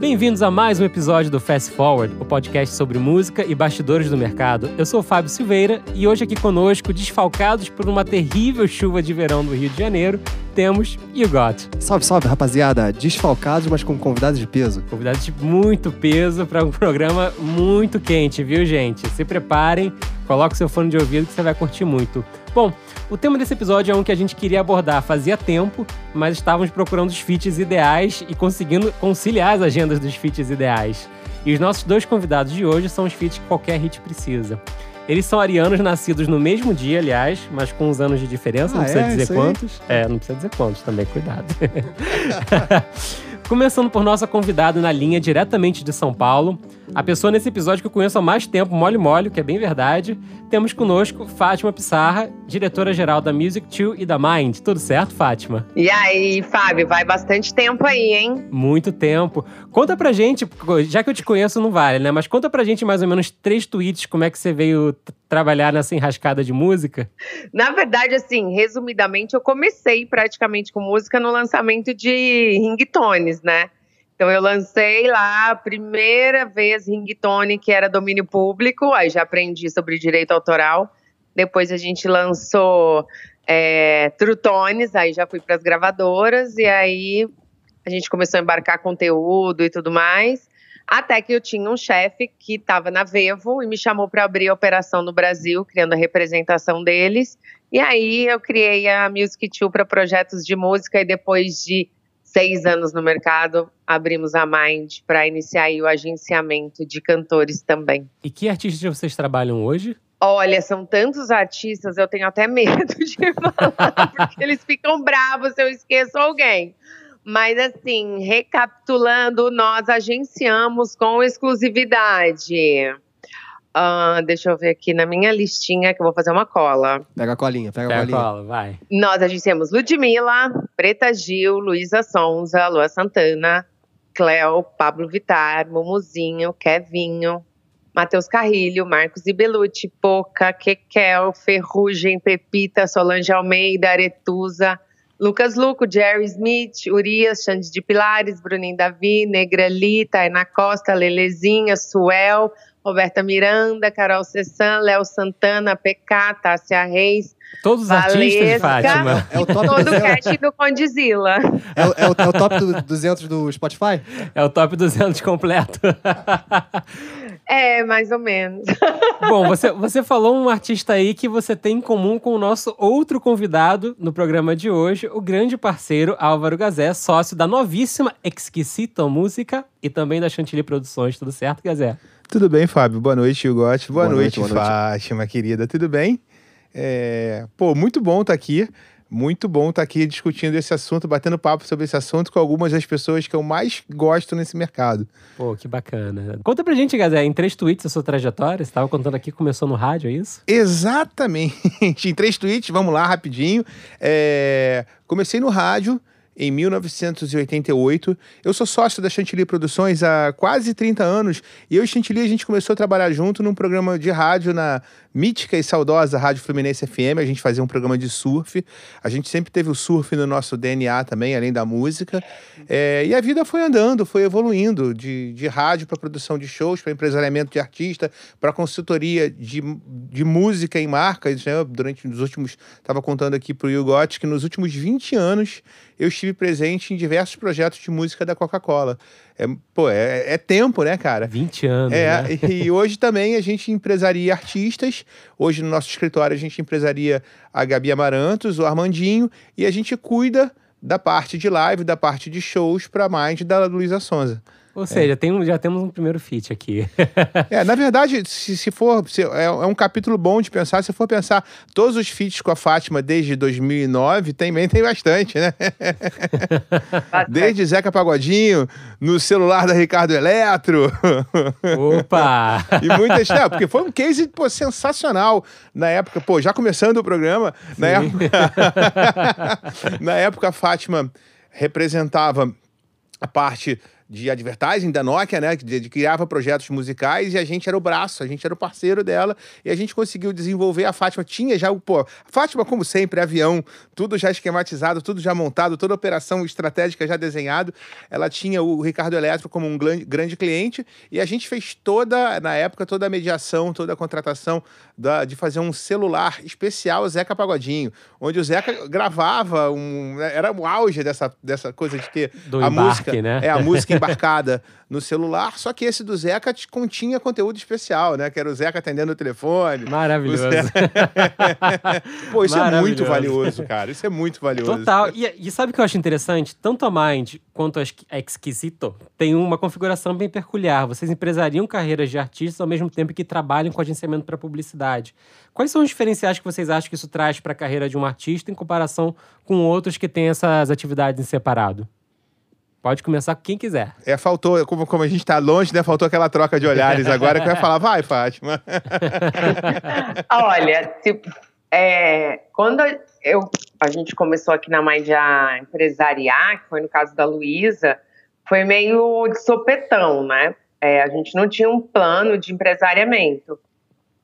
Bem-vindos a mais um episódio do Fast Forward, o podcast sobre música e bastidores do mercado. Eu sou o Fábio Silveira e hoje aqui conosco, desfalcados por uma terrível chuva de verão do Rio de Janeiro, temos You Got. Salve, salve, rapaziada. Desfalcados, mas com convidados de peso. Convidados de muito peso para um programa muito quente, viu, gente? Se preparem, coloque seu fone de ouvido que você vai curtir muito. Bom, o tema desse episódio é um que a gente queria abordar fazia tempo, mas estávamos procurando os feats ideais e conseguindo conciliar as agendas dos feats ideais. E os nossos dois convidados de hoje são os feats que qualquer hit precisa. Eles são arianos nascidos no mesmo dia, aliás, mas com uns anos de diferença, Ah, não precisa é? dizer quantos. É, não precisa dizer quantos também, cuidado. Começando por nossa convidada na linha diretamente de São Paulo, a pessoa nesse episódio que eu conheço há mais tempo, mole mole, que é bem verdade. Temos conosco Fátima Pissarra, diretora-geral da Music 2 e da Mind. Tudo certo, Fátima? E aí, Fábio, vai bastante tempo aí, hein? Muito tempo. Conta pra gente, já que eu te conheço não vale, né? Mas conta pra gente mais ou menos três tweets, como é que você veio trabalhar nessa enrascada de música. Na verdade, assim, resumidamente, eu comecei praticamente com música no lançamento de ringtones, né? Então eu lancei lá a primeira vez ringtone que era domínio público, aí já aprendi sobre direito autoral. Depois a gente lançou é, Trutones, aí já fui para as gravadoras e aí a gente começou a embarcar conteúdo e tudo mais. Até que eu tinha um chefe que estava na Vevo e me chamou para abrir a operação no Brasil, criando a representação deles. E aí eu criei a Music 2 para projetos de música e depois de seis anos no mercado, abrimos a Mind para iniciar o agenciamento de cantores também. E que artistas vocês trabalham hoje? Olha, são tantos artistas, eu tenho até medo de falar, porque eles ficam bravos se eu esqueço alguém. Mas assim, recapitulando, nós agenciamos com exclusividade. Ah, deixa eu ver aqui na minha listinha que eu vou fazer uma cola. Pega a colinha, pega a Pega a colinha. cola, vai. Nós agenciamos Ludmilla, Preta Gil, Luísa Sonza, Lua Santana, Cleo, Pablo Vittar, Mumuzinho, Kevinho, Matheus Carrilho, Marcos Ibelucci, Poca, Kekel, Ferrugem, Pepita, Solange Almeida, Aretusa, Lucas Luco, Jerry Smith, Urias, Xande de Pilares, Bruninho Davi, Negrali, Tainá Costa, Lelezinha, Suel, Roberta Miranda, Carol Cessan, Léo Santana, PK, Tássia Reis, Todos os artistas, Valesca. Fátima. É o top todo o 200, cast do Condzilla. é, o- é o, é o top do 200 do Spotify? É o top 200 completo. É, mais ou menos. Bom, você, você falou um artista aí que você tem em comum com o nosso outro convidado no programa de hoje, o grande parceiro Álvaro Gazé, sócio da novíssima Exquisito Música e também da Chantilly Produções. Tudo certo, Gazé? Tudo bem, Fábio? Boa noite, Hugote. Boa, Boa noite, noite, boa noite. Fátima, querida. Tudo bem? É, Pô, muito bom estar aqui. Muito bom estar aqui discutindo esse assunto, batendo papo sobre esse assunto com algumas das pessoas que eu mais gosto nesse mercado. Pô, que bacana. Conta pra gente, Gazé, em três tweets a sua trajetória. Você estava contando aqui que começou no rádio, é isso? Exatamente. em três tweets, vamos lá, rapidinho. É, Comecei no rádio em 1988. Eu sou sócio da Chantilly Produções há quase 30 anos. E eu e Chantilly, a gente começou a trabalhar junto num programa de rádio na mítica e saudosa Rádio Fluminense FM. A gente fazia um programa de surf. A gente sempre teve o surf no nosso DNA também, além da música. É, e a vida foi andando, foi evoluindo de, de rádio para produção de shows, para empresariamento de artista, para consultoria de, de música em marcas. Né? Durante os últimos. Estava contando aqui para o Yugot que nos últimos 20 anos eu estive presente em diversos projetos de música da Coca-Cola. É, pô, é, é tempo, né, cara? 20 anos, É, né? e hoje também a gente empresaria artistas. Hoje no nosso escritório a gente empresaria a Gabi Amarantos, o Armandinho, e a gente cuida da parte de live, da parte de shows para mais da Luísa Sonza. Ou seja, tem um- já temos um primeiro feat aqui. É, na verdade, se, se for. se- é, é um capítulo bom de pensar. Se for pensar todos os feats com a Fátima desde 2009, também tem bastante, né? Desde Zeca Pagodinho, no celular da Ricardo Eletro. Opa! E muitas. Não, porque foi um case pô, sensacional na época. Pô, já começando o programa, na época. na época, a Fátima representava a parte de advertising da Nokia, né? Que criava projetos musicais e a gente era o braço, a gente era o parceiro dela e a gente conseguiu desenvolver. A Fátima tinha já o. Pô, a Fátima, como sempre, avião, tudo já esquematizado, tudo já montado, toda operação estratégica já desenhado. Ela tinha o Ricardo Eletro como um grande cliente e a gente fez toda, na época, toda a mediação, toda a contratação da- de fazer um celular especial Zeca Pagodinho, onde o Zeca gravava um. Era o auge dessa, dessa coisa de ter Do a embarque, música. né? É, a música embarcada no celular, só que esse do Zeca continha conteúdo especial, né? Que era o Zeca atendendo o telefone. Maravilhoso. O Zeca- Pô, isso é muito Maravilhoso. valioso, cara. Isso é muito valioso. Total. E, e sabe o que eu acho interessante? Tanto a Mind quanto a Exquisito tem uma configuração bem peculiar. Vocês empresariam carreiras de artistas ao mesmo tempo que trabalham com agenciamento para publicidade. Quais são os diferenciais que vocês acham que isso traz para a carreira de um artista em comparação com outros que têm essas atividades em separado? Pode começar com quem quiser. É, faltou, como, como a gente tá longe, né? Faltou aquela troca de olhares agora que vai falar, vai, Fátima. Olha, se- é, quando eu, a gente começou aqui na Mind a empresariar, que foi no caso da Luísa, foi meio de sopetão, né? É, a gente não tinha um plano de empresariamento.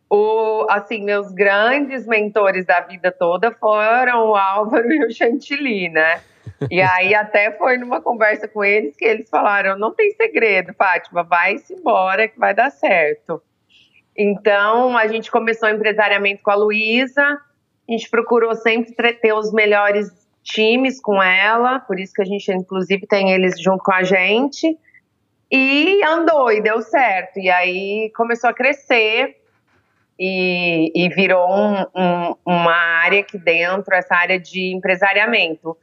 O, assim, meus grandes mentores da vida toda foram o Álvaro e o Chantilly, né? E aí até foi numa conversa com eles que eles falaram, não tem segredo, Fátima, vai-se embora que vai dar certo. Então, a gente começou o empresariamento com a Luísa, a gente procurou sempre ter os melhores times com ela, por isso que a gente, inclusive, tem eles junto com a gente. E andou, e deu certo. E aí começou a crescer e, e virou um- um- uma área aqui dentro, essa área de empresariamento.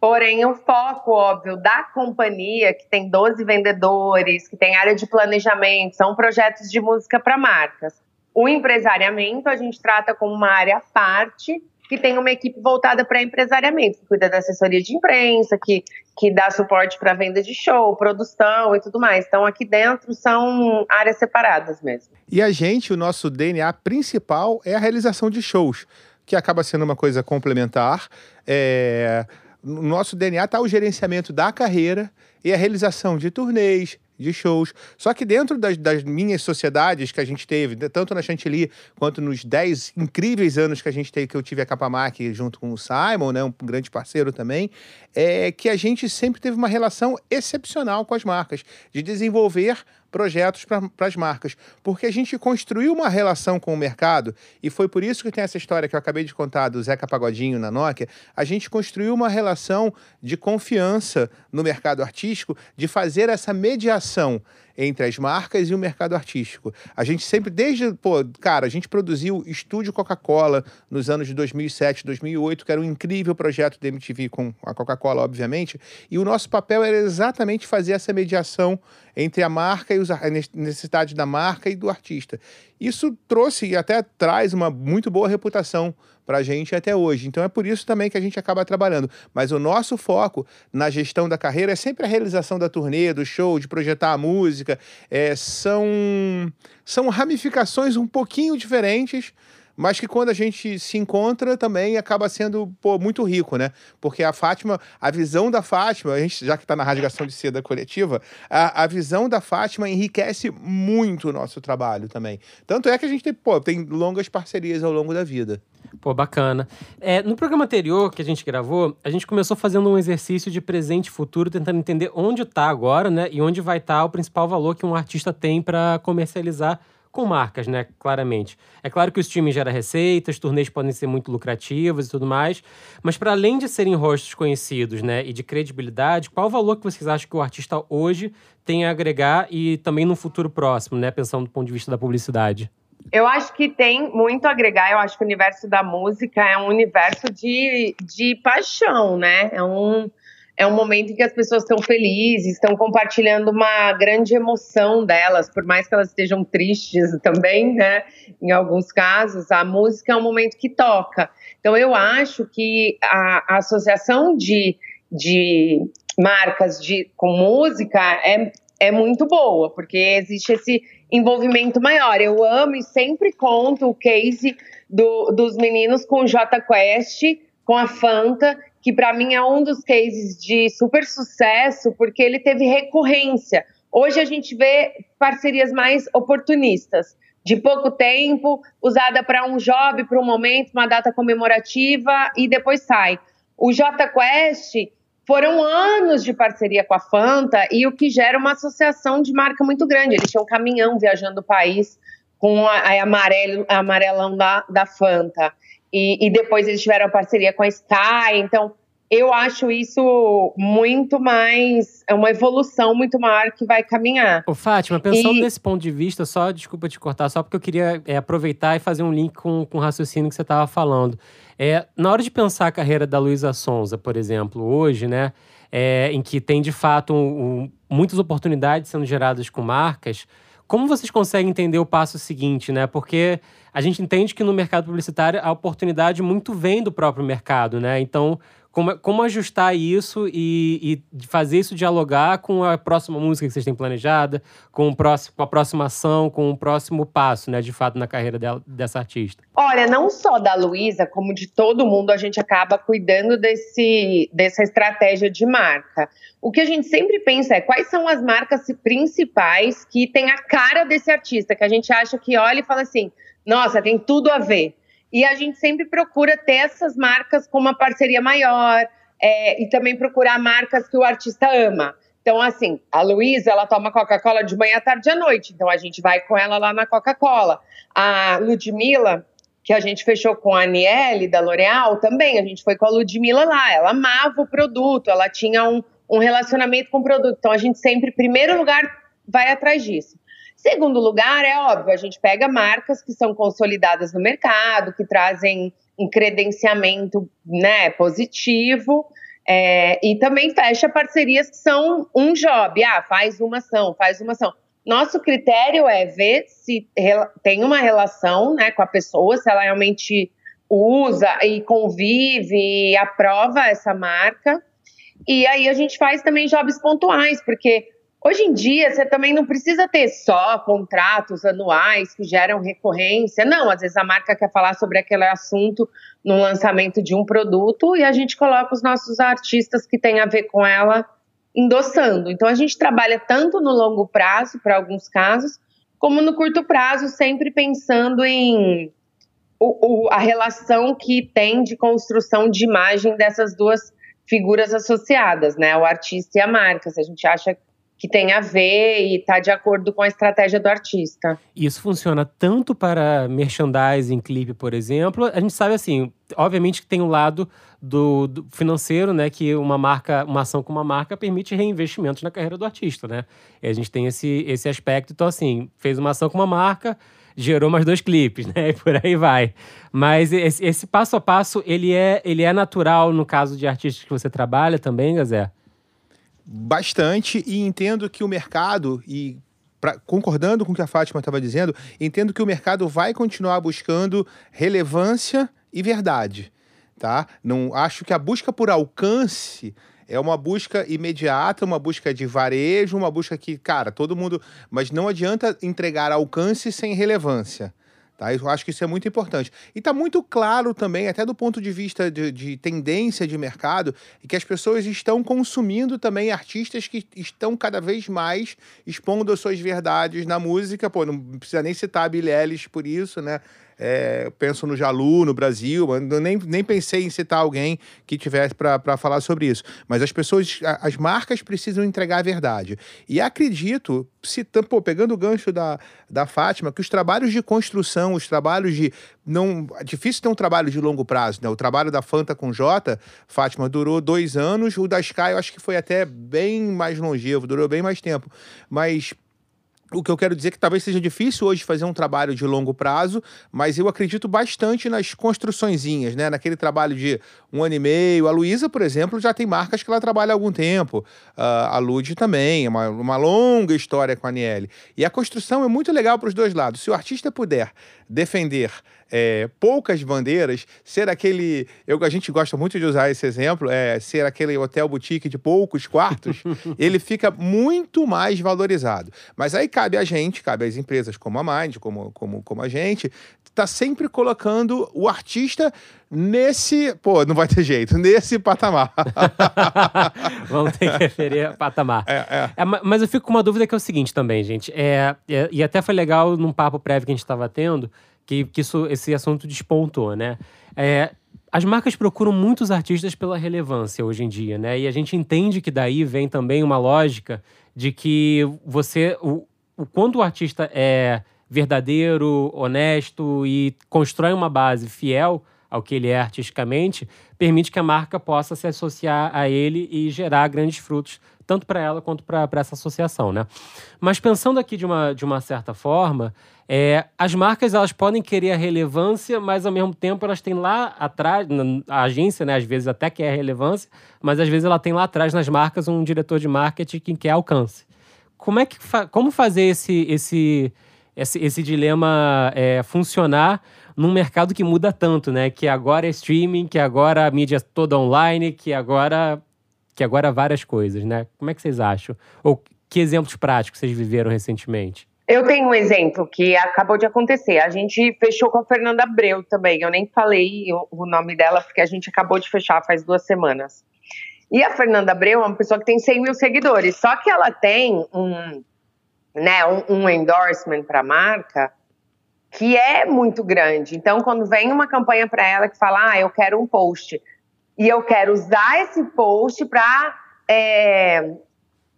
Porém, o foco, óbvio, da companhia, que tem 12 vendedores, que tem área de planejamento, são projetos de música para marcas. O empresariamento a gente trata como uma área à parte, que tem uma equipe voltada para empresariamento, que cuida da assessoria de imprensa, que, que dá suporte para venda de show, produção e tudo mais. Então, aqui dentro são áreas separadas mesmo. E a gente, o nosso DNA principal é a realização de shows, que acaba sendo uma coisa complementar. É, No nosso DNA está o gerenciamento da carreira e a realização de turnês, de shows. Só que dentro das, das minhas sociedades que a gente teve, tanto na Chantilly quanto nos 10 incríveis anos que a gente teve, que eu tive a Capamac junto com o Simon, né, um grande parceiro também, é que a gente sempre teve uma relação excepcional com as marcas, de desenvolver projetos para as marcas, porque a gente construiu uma relação com o mercado e foi por isso que tem essa história que eu acabei de contar do Zeca Pagodinho na Nokia. A gente construiu uma relação de confiança no mercado artístico, de fazer essa mediação entre as marcas e o mercado artístico. A gente sempre, desde, pô, cara, a gente produziu Estúdio Coca-Cola nos anos de 2007, 2008, que era um incrível projeto da MTV com a Coca-Cola, obviamente, e o nosso papel era exatamente fazer essa mediação entre a marca e os, a necessidade da marca e do artista. Isso trouxe e até traz uma muito boa reputação para a gente até hoje. Então é por isso também que a gente acaba trabalhando. Mas o nosso foco na gestão da carreira é sempre a realização da turnê, do show, de projetar a música. É, são, são ramificações um pouquinho diferentes, mas que quando a gente se encontra também acaba sendo pô, muito rico, né? Porque a Fátima, a visão da Fátima, a gente, já que está na rasgação de seda coletiva, a, a visão da Fátima enriquece muito o nosso trabalho também. Tanto é que a gente tem, pô, tem longas parcerias ao longo da vida. Pô, bacana. É, no programa anterior que a gente gravou, a gente começou fazendo um exercício de presente e futuro, tentando entender onde está agora, né? E onde vai estar tá o principal valor que um artista tem para comercializar com marcas, né? Claramente. É claro que o streaming gera receitas, turnês podem ser muito lucrativas e tudo mais, mas para além de serem rostos conhecidos, né, e de credibilidade, qual o valor que vocês acham que o artista hoje tem a agregar e também no futuro próximo, né, pensando do ponto de vista da publicidade? Eu acho que tem muito a agregar. Eu acho que o universo da música é um universo de, de paixão, né? É um, é um momento em que as pessoas estão felizes, estão compartilhando uma grande emoção delas, por mais que elas estejam tristes também, né? Em alguns casos, a música é um momento que toca. Então, eu acho que a, a associação de, de marcas de, com música é, é muito boa, porque existe esse envolvimento maior. Eu amo e sempre conto o case do, dos meninos com o J Quest, com a Fanta, que para mim é um dos cases de super sucesso, porque ele teve recorrência. Hoje a gente vê parcerias mais oportunistas, de pouco tempo, usada para um job, para um momento, uma data comemorativa e depois sai. O J Quest foram anos de parceria com a Fanta e o que gera uma associação de marca muito grande. Eles tinham um caminhão viajando o país com a, a amarelo, amarelão da, da Fanta. E, e, depois eles tiveram parceria com a Sky. Então, eu acho isso muito mais. É uma evolução muito maior que vai caminhar. Ô, Fátima, pensando e... nesse ponto de vista, só desculpa te cortar, só porque eu queria é, aproveitar e fazer um link com, com o raciocínio que você estava falando. É, na hora de pensar a carreira da Luísa Sonza, por exemplo, hoje, né? É, em que tem de fato um, um, muitas oportunidades sendo geradas com marcas. Como vocês conseguem entender o passo seguinte, né? Porque a gente entende que no mercado publicitário a oportunidade muito vem do próprio mercado, né? Então, como, como ajustar isso e, e, fazer isso dialogar com a próxima música que vocês têm planejada, com, o próximo, com a próxima ação, com o próximo passo, né, de fato, na carreira dela, dessa artista? Olha, não só da Luísa, como de todo mundo, a gente acaba cuidando desse, dessa estratégia de marca. O que a gente sempre pensa é quais são as marcas principais que têm a cara desse artista, que a gente acha que olha e fala assim, nossa, tem tudo a ver. E a gente sempre procura ter essas marcas com uma parceria maior é, e também procurar marcas que o artista ama. Então, assim, a Luísa, ela toma Coca-Cola de manhã, tarde e à noite. Então, a gente vai com ela lá na Coca-Cola. A Ludmilla, que a gente fechou com a Aniele, da L'Oréal, também. A gente foi com a Ludmilla lá. Ela amava o produto, ela tinha um, um relacionamento com o produto. Então, a gente sempre, em primeiro lugar, vai atrás disso. Segundo lugar, é óbvio, a gente pega marcas que são consolidadas no mercado, que trazem um credenciamento né, positivo. É, e também fecha parcerias que são um job. Ah, faz uma ação, faz uma ação. Nosso critério é ver se tem uma relação né, com a pessoa, se ela realmente usa e convive e aprova essa marca. E aí a gente faz também jobs pontuais, porque Hoje em dia, você também não precisa ter só contratos anuais que geram recorrência. Não, às vezes a marca quer falar sobre aquele assunto no lançamento de um produto e a gente coloca os nossos artistas que têm a ver com ela endossando. Então a gente trabalha tanto no longo prazo, para alguns casos, como no curto prazo, sempre pensando em o, o, a relação que tem de construção de imagem dessas duas figuras associadas, né? O artista e a marca. Se a gente acha que tem a ver e está de acordo com a estratégia do artista. Isso funciona tanto para merchandising, clipe, por exemplo. A gente sabe assim, obviamente que tem o um lado do, do, financeiro, né, que uma marca, uma ação com uma marca permite reinvestimentos na carreira do artista, né? E a gente tem esse, esse aspecto. Então, assim, fez uma ação com uma marca, gerou mais dois clipes, né? E por aí vai. Mas esse, esse passo a passo, ele é, ele é natural no caso de artistas que você trabalha também, Gazé? Bastante e entendo que o mercado e pra, concordando com o que a Fátima estava dizendo, entendo que o mercado vai continuar buscando relevância e verdade, tá? Não acho que a busca por alcance é uma busca imediata, uma busca de varejo, uma busca que, cara, todo mundo, mas não adianta entregar alcance sem relevância. Tá? Eu acho que isso é muito importante. E está muito claro também, até do ponto de vista de, de, tendência de mercado, que as pessoas estão consumindo também artistas que estão cada vez mais expondo as suas verdades na música. Pô, não precisa nem citar a Billie Eilish por isso, né? É, penso no Jalu, no Brasil, nem, nem pensei em citar alguém que tivesse para falar sobre isso. Mas as pessoas, as marcas precisam entregar a verdade. E acredito, se, pô, pegando o gancho da, da Fátima, que os trabalhos de construção, os trabalhos de. não é Difícil ter um trabalho de longo prazo, né? O trabalho da Fanta com J, Fátima, durou dois anos, o da Sky eu acho que foi até bem mais longevo, durou bem mais tempo. Mas O que eu quero dizer é que talvez seja difícil hoje fazer um trabalho de longo prazo, mas eu acredito bastante nas construçõezinhas, né? Naquele trabalho de um ano e meio. A Luísa, por exemplo, já tem marcas que ela trabalha há algum tempo. Uh, a Lud também, é uma, uma longa história com a Aniele. E a construção é muito legal para os dois lados. Se o artista puder defender é, poucas bandeiras, ser aquele. Eu, a gente gosta muito de usar esse exemplo, é ser aquele hotel boutique de poucos quartos, ele fica muito mais valorizado. Mas aí cabe a gente, cabe às empresas como a Mind, como, como, como a gente, tá sempre colocando o artista nesse. Pô, não vai ter jeito, nesse patamar. Vamos ter que referir patamar. É, é. É, mas eu fico com uma dúvida que é o seguinte também, gente. É, é e até foi legal num papo prévio que a gente estava tendo que, que isso, esse assunto despontou, né? É, as marcas procuram muitos artistas pela relevância hoje em dia, né? E a gente entende que daí vem também uma lógica de que você, o, o quando o artista é verdadeiro, honesto e constrói uma base fiel ao que ele é artisticamente, permite que a marca possa se associar a ele e gerar grandes frutos, tanto para ela quanto para essa associação, né? Mas pensando aqui de uma, de uma certa forma, é, as marcas elas podem querer a relevância, mas ao mesmo tempo elas têm lá atrás, a agência, né, às vezes até quer a relevância, mas às vezes ela tem lá atrás nas marcas um diretor de marketing que quer alcance. Como é que fa como fazer esse esse esse, esse dilema é, funcionar num mercado que muda tanto, né? Que agora é streaming, que agora a mídia é toda online, que agora que agora várias coisas, né? Como é que vocês acham? Ou que exemplos práticos vocês viveram recentemente? Eu tenho um exemplo que acabou de acontecer. A gente fechou com a Fernanda Abreu também. Eu nem falei o nome dela porque a gente acabou de fechar faz duas semanas. E a Fernanda Abreu é uma pessoa que tem 100 mil seguidores. Só que ela tem um, né, um, um endorsement para a marca que é muito grande. Então, quando vem uma campanha para ela que fala, ah, eu quero um post e eu quero usar esse post para é,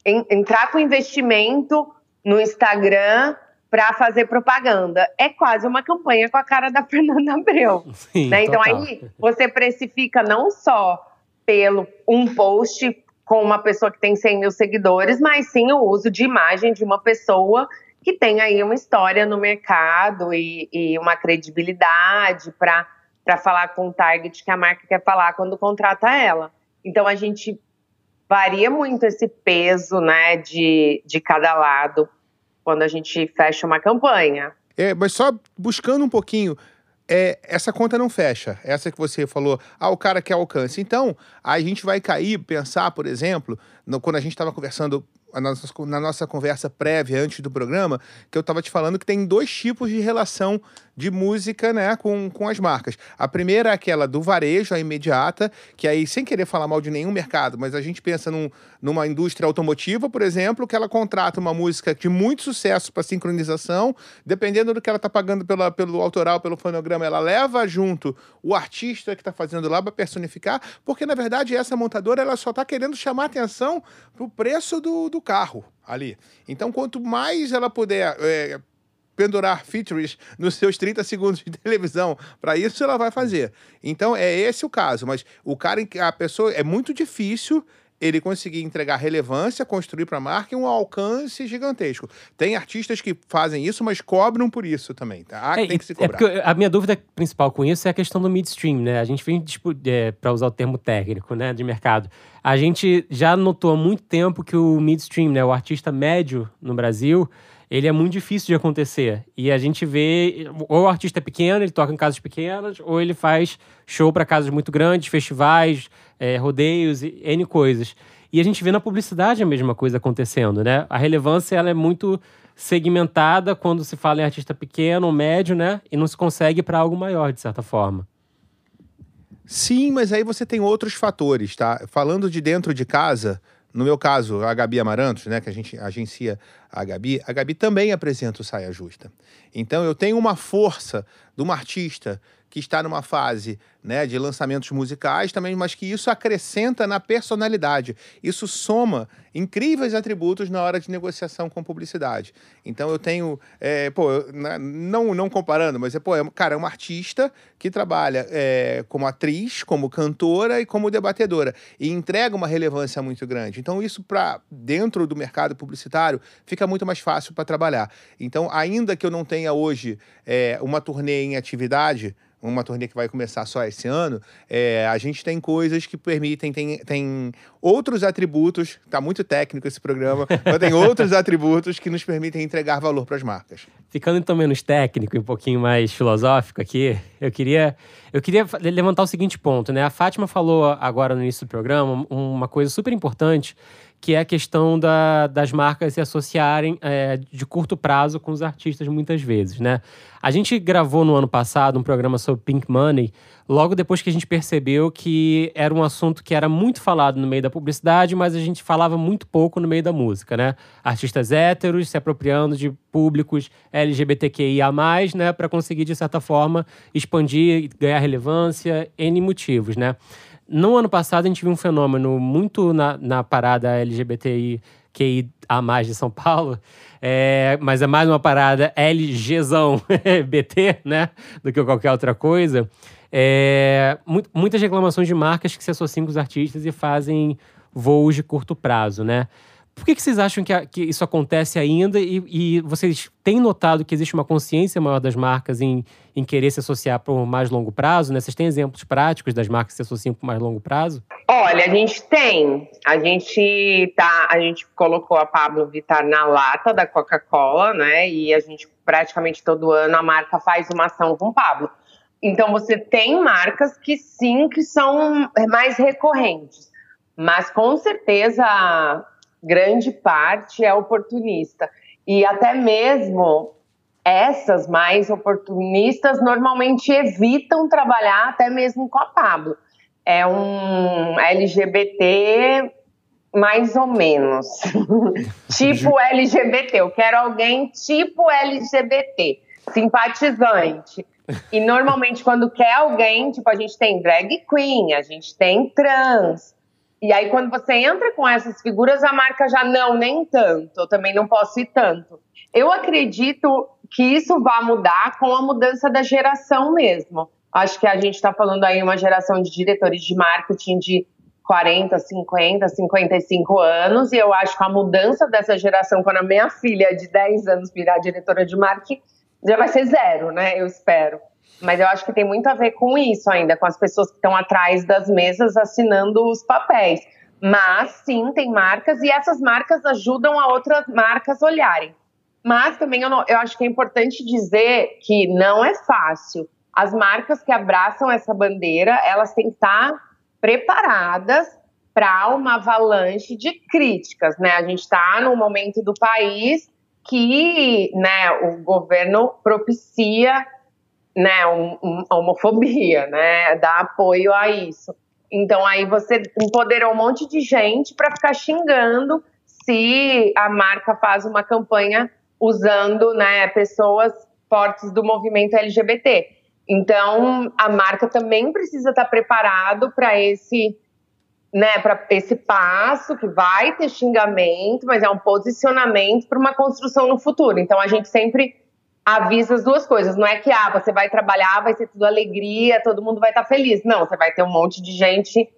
entrar com investimento no Instagram para fazer propaganda. É quase uma campanha com a cara da Fernanda Abreu. Sim, né? Então aí você precifica não só pelo um post com uma pessoa que tem 100 mil seguidores, mas sim o uso de imagem de uma pessoa que tem aí uma história no mercado e, e uma credibilidade para falar com o target que a marca quer falar quando contrata ela. Então a gente varia muito esse peso, né, de, de cada lado quando a gente fecha uma campanha. É, mas só buscando um pouquinho, é, essa conta não fecha. Essa que você falou, ah, o cara quer alcance. Então, a gente vai cair, pensar, por exemplo, no, quando a gente estava conversando nossa, na nossa conversa prévia antes do programa, que eu estava te falando que tem dois tipos de relação de música né, com, com as marcas. A primeira é aquela do varejo, a imediata, que aí, sem querer falar mal de nenhum mercado, mas a gente pensa num, numa indústria automotiva, por exemplo, que ela contrata uma música de muito sucesso para sincronização, dependendo do que ela está pagando pela, pelo autoral, pelo fonograma, ela leva junto o artista que está fazendo lá para personificar, porque na verdade essa montadora ela só está querendo chamar atenção para o preço do, do carro ali. Então, quanto mais ela puder é, pendurar features nos seus 30 segundos de televisão, para isso ela vai fazer. Então, é esse o caso. Mas o cara, a pessoa, é muito difícil ele conseguir entregar relevância, construir para a marca e um alcance gigantesco. Tem artistas que fazem isso, mas cobram por isso também. Tá? É, tem que se é cobrar. É a minha dúvida principal com isso é a questão do midstream, né? A gente vem, tipo, é, para usar o termo técnico, né, de mercado. A gente já notou há muito tempo que o midstream, né, o artista médio no Brasil, ele é muito difícil de acontecer. E a gente vê, ou o artista é pequeno, ele toca em casas pequenas, ou ele faz show para casas muito grandes, festivais, é, rodeios, N coisas. E a gente vê na publicidade a mesma coisa acontecendo, né? A relevância ela é muito segmentada quando se fala em artista pequeno ou médio, né? E não se consegue para algo maior, de certa forma. Sim, mas aí você tem outros fatores, tá? Falando de dentro de casa, no meu caso, a Gabi Amarantos, né, que a gente agencia a Gabi, a Gabi também apresenta o Saia Justa. Então eu tenho uma força de uma artista que está numa fase né, de lançamentos musicais também, mas que isso acrescenta na personalidade. Isso soma incríveis atributos na hora de negociação com publicidade. Então eu tenho, é, pô, na, não, não comparando, mas é, pô, é, cara, é uma artista que trabalha é, como atriz, como cantora e como debatedora e entrega uma relevância muito grande. Então isso para dentro do mercado publicitário fica muito mais fácil para trabalhar. Então ainda que eu não tenha hoje é, uma turnê em atividade uma turnê que vai começar só esse ano, é, a gente tem coisas que permitem, tem, tem outros atributos, tá muito técnico esse programa, mas tem outros atributos que nos permitem entregar valor para as marcas. Ficando então menos técnico e um pouquinho mais filosófico aqui, eu queria, eu queria levantar o seguinte ponto, né? A Fátima falou agora no início do programa uma coisa super importante, que é a questão da, das marcas se associarem é, de curto prazo com os artistas muitas vezes, né? A gente gravou no ano passado um programa sobre Pink Money, logo depois que a gente percebeu que era um assunto que era muito falado no meio da publicidade, mas a gente falava muito pouco no meio da música, né? Artistas héteros se apropriando de públicos LGBTQIA+, né? Para conseguir, de certa forma, expandir, ganhar relevância, N motivos, né? No ano passado, a gente viu um fenômeno muito na, na parada LGBTI que a mais de São Paulo, é, mas é mais uma parada LGzão BT, né, do que qualquer outra coisa. É, muitas reclamações de marcas que se associam com os artistas e fazem voos de curto prazo, né? Por que, que vocês acham que, a, que isso acontece ainda e, e, vocês têm notado que existe uma consciência maior das marcas em, em querer se associar por mais longo prazo? Né? Vocês têm exemplos práticos das marcas que se associam por mais longo prazo? Olha, a gente tem. A gente tá, a gente colocou a Pablo Vittar na lata da Coca-Cola, né? E a gente praticamente todo ano a marca faz uma ação com o Pablo. Então você tem marcas que sim que são mais recorrentes. Mas com certeza grande parte é oportunista. E até mesmo essas mais oportunistas normalmente evitam trabalhar até mesmo com a Pablo. É um LGBT mais ou menos. tipo LGBT. Eu quero alguém tipo LGBT, simpatizante. E normalmente, quando quer alguém, tipo, a gente tem drag queen, a gente tem trans, e aí, quando você entra com essas figuras, a marca já não, nem tanto, eu também não posso ir tanto. Eu acredito que isso vai mudar com a mudança da geração mesmo. Acho que a gente está falando aí uma geração de diretores de marketing de 40, 50, 55 anos, e eu acho que a mudança dessa geração, quando a minha filha de 10 anos virar diretora de marketing, já vai ser zero, né? Eu espero. Mas eu acho que tem muito a ver com isso ainda, com as pessoas que estão atrás das mesas assinando os papéis. Mas sim, tem marcas e essas marcas ajudam a outras marcas olharem. Mas também eu, não, eu acho que é importante dizer que não é fácil. As marcas que abraçam essa bandeira, elas têm que estar preparadas para uma avalanche de críticas, né? A gente está num momento do país que, né, o governo propicia né, um, um, homofobia, né, dar apoio a isso. Então aí você empoderou um monte de gente para ficar xingando se a marca faz uma campanha usando, né, pessoas fortes do movimento LGBT. Então a marca também precisa estar tá preparado para esse né, para esse passo que vai ter xingamento, mas é um posicionamento para uma construção no futuro. Então a gente sempre avisa as duas coisas. Não é que ah, você vai trabalhar, vai ser tudo alegria, todo mundo vai estar feliz. Não, você vai ter um monte de gente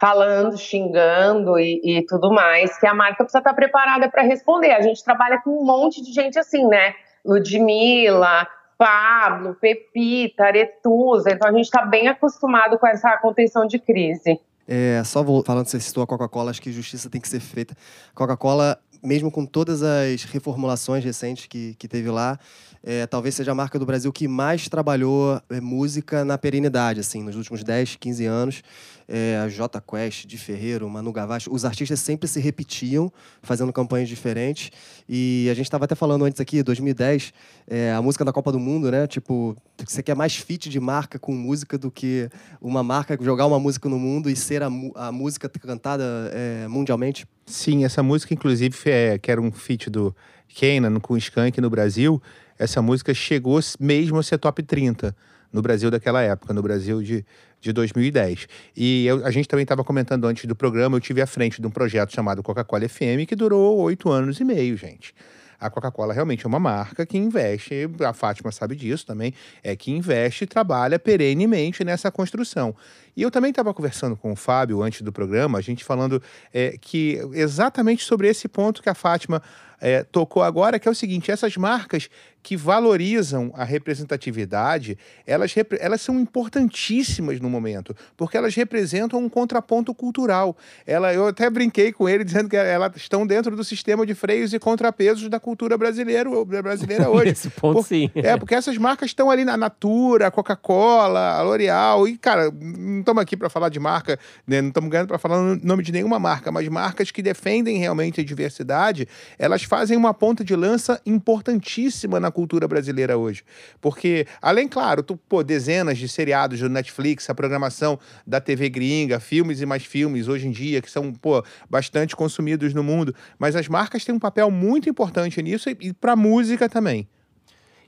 falando, xingando e, e tudo mais, que a marca precisa estar preparada para responder. A gente trabalha com um monte de gente assim, né? Ludmilla, Pablo, Pepita, Aretusa. Então a gente está bem acostumado com essa contenção de crise. É, só vou, falando, você citou a Coca-Cola, acho que justiça tem que ser feita. Coca-Cola mesmo com todas as reformulações recentes que, que teve lá, é, talvez seja a marca do Brasil que mais trabalhou é, música na perenidade, assim, nos últimos 10, 15 anos. É, a J Quest, de Ferreiro, Manu Gavassi, os artistas sempre se repetiam, fazendo campanhas diferentes. E a gente estava até falando antes aqui, 2010, é, a música da Copa do Mundo, né? Tipo, você quer mais fit de marca com música do que uma marca jogar uma música no mundo e ser a, a música cantada é, mundialmente? Sim, essa música, inclusive, é, que era um feat do Kanan com Skank no Brasil, essa música chegou mesmo a ser top 30 no Brasil daquela época, no Brasil de, de 2010. E eu- a gente também estava comentando antes do programa, eu tive à frente de um projeto chamado Coca-Cola FM, que durou oito anos e meio, gente. A Coca-Cola realmente é uma marca que investe, a Fátima sabe disso também, é que investe e trabalha perenemente nessa construção. E eu também estava conversando com o Fábio antes do programa, a gente falando é, que exatamente sobre esse ponto que a Fátima é, tocou agora, que é o seguinte: essas marcas que valorizam a representatividade, elas, elas são importantíssimas no momento, porque elas representam um contraponto cultural. Ela, eu até brinquei com ele dizendo que elas estão dentro do sistema de freios e contrapesos da cultura brasileira, brasileira hoje. Nesse ponto, Por- sim. É, porque essas marcas estão ali na Natura, Coca-Cola, L'Oreal. E, cara, não estamos aqui para falar de marca, né? não estamos ganhando para falar o nome de nenhuma marca, mas marcas que defendem realmente a diversidade, elas fazem uma ponta de lança importantíssima na cultura brasileira hoje. Porque, além, claro, tu, pô, dezenas de seriados do Netflix, a programação da TV gringa, filmes e mais filmes hoje em dia, que são, pô, bastante consumidos no mundo, mas as marcas têm um papel muito importante nisso e, e para música também.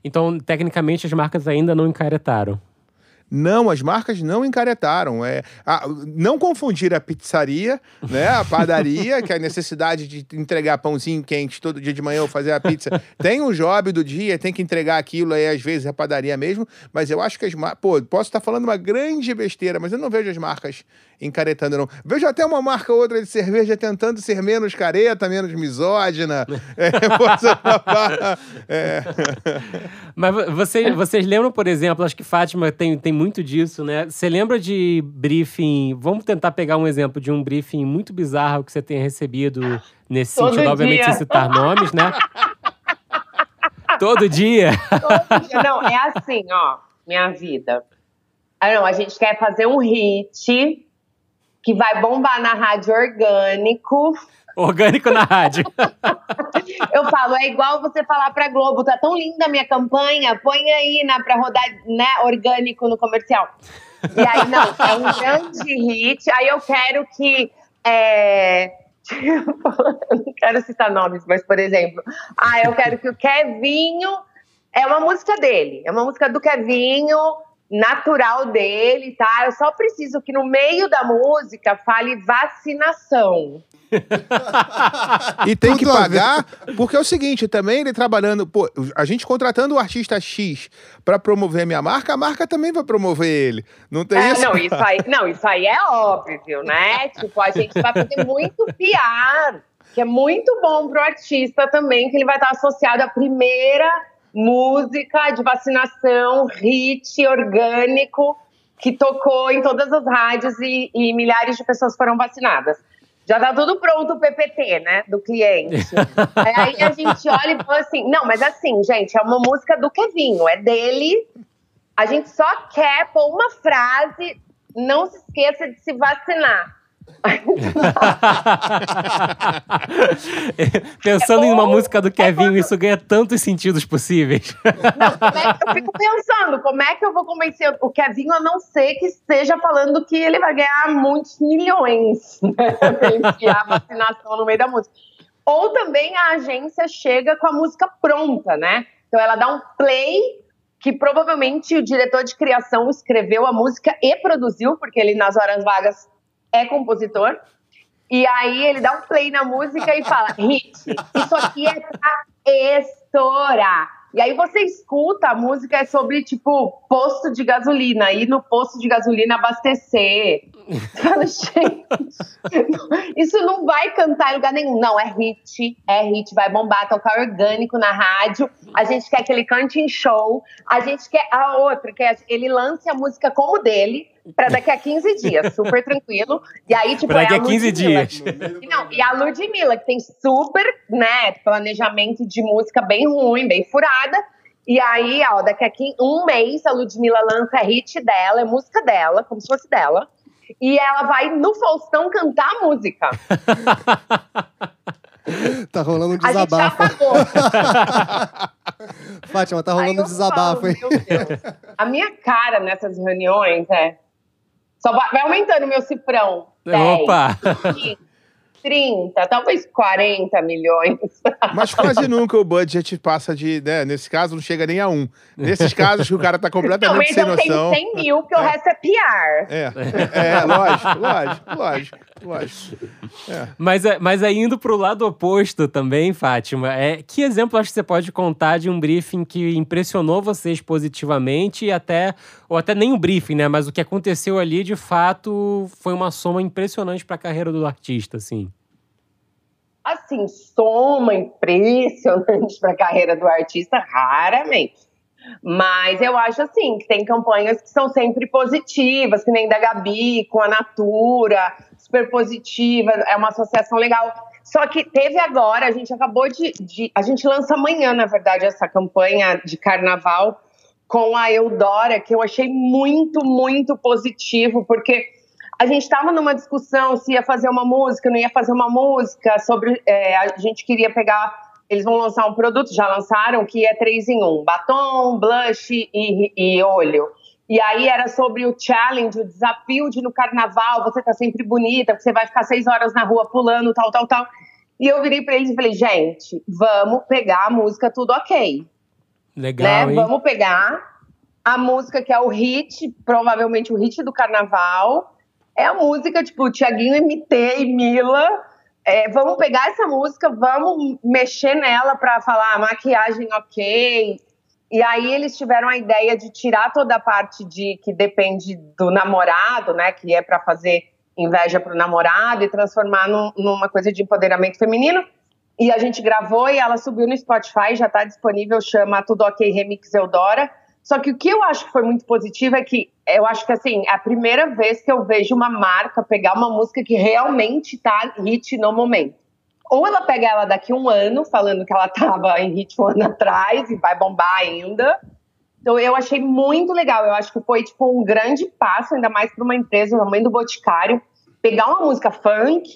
Então, tecnicamente, as marcas ainda não encaretaram. Não, as marcas não encaretaram. É, a- não confundir a pizzaria, né, a padaria, que é a necessidade de entregar pãozinho quente todo dia de manhã ou fazer a pizza. Tem o job do dia, tem que entregar aquilo aí, às vezes é a padaria mesmo, mas eu acho que as marcas. Pô, posso estar falando uma grande besteira, mas eu não vejo as marcas encaretando, não. Vejo até uma marca ou outra de cerveja tentando ser menos careta, menos misógina. É, é. Mas vo- vocês, vocês lembram, por exemplo, acho que Fátima tem, tem muito disso, né? Você lembra de briefing? Vamos tentar pegar um exemplo de um briefing muito bizarro que você tenha recebido nesse Todo sentido, obviamente dia. sem citar nomes, né? Todo dia. Todo dia. Não, é assim, ó, minha vida. Ah, não, a gente quer fazer um hit que vai bombar na rádio orgânico. Orgânico na rádio. Eu falo, é igual você falar pra Globo, tá tão linda a minha campanha, põe aí na, pra rodar, né, orgânico no comercial. E aí, não, é um grande hit. Aí eu quero que. É, tipo, eu não quero citar nomes, mas, por exemplo, ah, eu quero que o Kevinho. É uma música dele, é uma música do Kevinho, natural dele, tá? Eu só preciso que no meio da música fale vacinação. E tem que Tudo ver. pagar, porque é o seguinte, também ele trabalhando, pô, a gente contratando o artista X pra promover a minha marca, a marca também vai promover ele. Não tem É, isso? não, isso aí, não, isso aí é óbvio, né? Tipo, a gente vai fazer muito PR, que é muito bom pro artista também, que ele vai estar associado à primeira música de vacinação, hit orgânico, que tocou em todas as rádios e, e milhares de pessoas foram vacinadas. Já tá tudo pronto o PPT, né, do cliente. Aí a gente olha e fala assim, não, mas assim, gente, é uma música do Kevinho, é dele, a gente só quer pôr uma frase, não se esqueça de se vacinar. Pensando em uma Ou- música do é Kevin, quando- isso ganha tantos sentidos possíveis. Como é eu fico pensando, como é que eu vou convencer o Kevinho a não ser que esteja falando que ele vai ganhar muitos milhões né, enfiar a vacinação no meio da música. Ou também a agência chega com a música pronta, né? Então ela dá um play que provavelmente o diretor de criação escreveu a música e produziu, porque ele nas horas vagas é compositor. E aí ele dá um play na música e fala: hit, isso aqui é pra estourar. E aí você escuta, a música é sobre, tipo, posto de gasolina, ir no posto de gasolina abastecer. Você fala, gente, isso não vai cantar em lugar nenhum. Não, é hit, é hit, vai bombar, tocar orgânico na rádio. A gente quer que ele cante em show. A gente quer a outra, que é ele lance a música como dele, pra daqui a 15 dias, super tranquilo. E aí, tipo, Pra daqui é a 15 Ludmilla. dias. E Não, e a Ludmilla, que tem super, né, planejamento de música bem ruim, bem furada. E aí, ó, daqui a quin- um mês, a Ludmilla lança a hit dela, é música dela, como se fosse dela. E ela vai no Faustão cantar a música. Tá rolando um A gente já desabafo. pagou. Fátima, tá rolando um desabafo, falo, hein? Meu Deus. A minha cara nessas reuniões é. Só vai, aumentando o meu cifrão. 10, Opa! 15, 30, talvez 40 milhões. Mas quase nunca o budget passa de, né? Nesse caso, não chega nem a um. Nesses casos que o cara tá completamente sem Então, noção. tem 100 mil, que o resto é PR. É, é, lógico, lógico, lógico, lógico. Mas, é- mas aí indo pro lado oposto também, Fátima, é, que exemplo acho que você pode contar de um briefing que impressionou vocês positivamente e até, ou até nem o briefing, né? Mas o que aconteceu ali, de fato, foi uma soma impressionante pra carreira do artista, assim. Assim, soma impressionante para a carreira do artista, raramente. Mas eu acho assim que tem campanhas que são sempre positivas, que nem da Gabi, com a Natura, super positiva, é uma associação legal. Só que teve agora, a gente acabou de, de- A gente lança amanhã, na verdade, essa campanha de carnaval com a Eudora, que eu achei muito, muito positivo, porque a gente estava numa discussão se ia fazer uma música, não ia fazer uma música, sobre. é, a gente queria pegar. Eles vão lançar um produto, já lançaram, que é três em um: batom, blush e, e olho. E aí era sobre o challenge, o desafio de no carnaval você tá sempre bonita, você vai ficar seis horas na rua pulando, tal, tal, tal. E eu virei para eles e falei, gente, vamos pegar a música Tudo Ok Legal, né? Vamos pegar a música que é o hit, provavelmente o hit do carnaval. É a música, tipo, Tiaguinho MT e Mila. É, vamos pegar essa música, vamos mexer nela para falar "Ah, maquiagem ok. E aí eles tiveram a ideia de tirar toda a parte de que depende do namorado, né? Que é para fazer inveja pro namorado e transformar num- numa coisa de empoderamento feminino. E a gente gravou e ela subiu no Spotify, já está disponível, chama Tudo Ok Remix Eudora. Só que o que eu acho que foi muito positivo é que eu acho que assim, é a primeira vez que eu vejo uma marca pegar uma música que realmente tá hit no momento. Ou ela pega ela daqui um ano, falando que ela tava em hit um ano atrás e vai bombar ainda. Então eu achei muito legal. Eu acho que foi tipo um grande passo, ainda mais para uma empresa, mãe do Boticário, pegar uma música funk,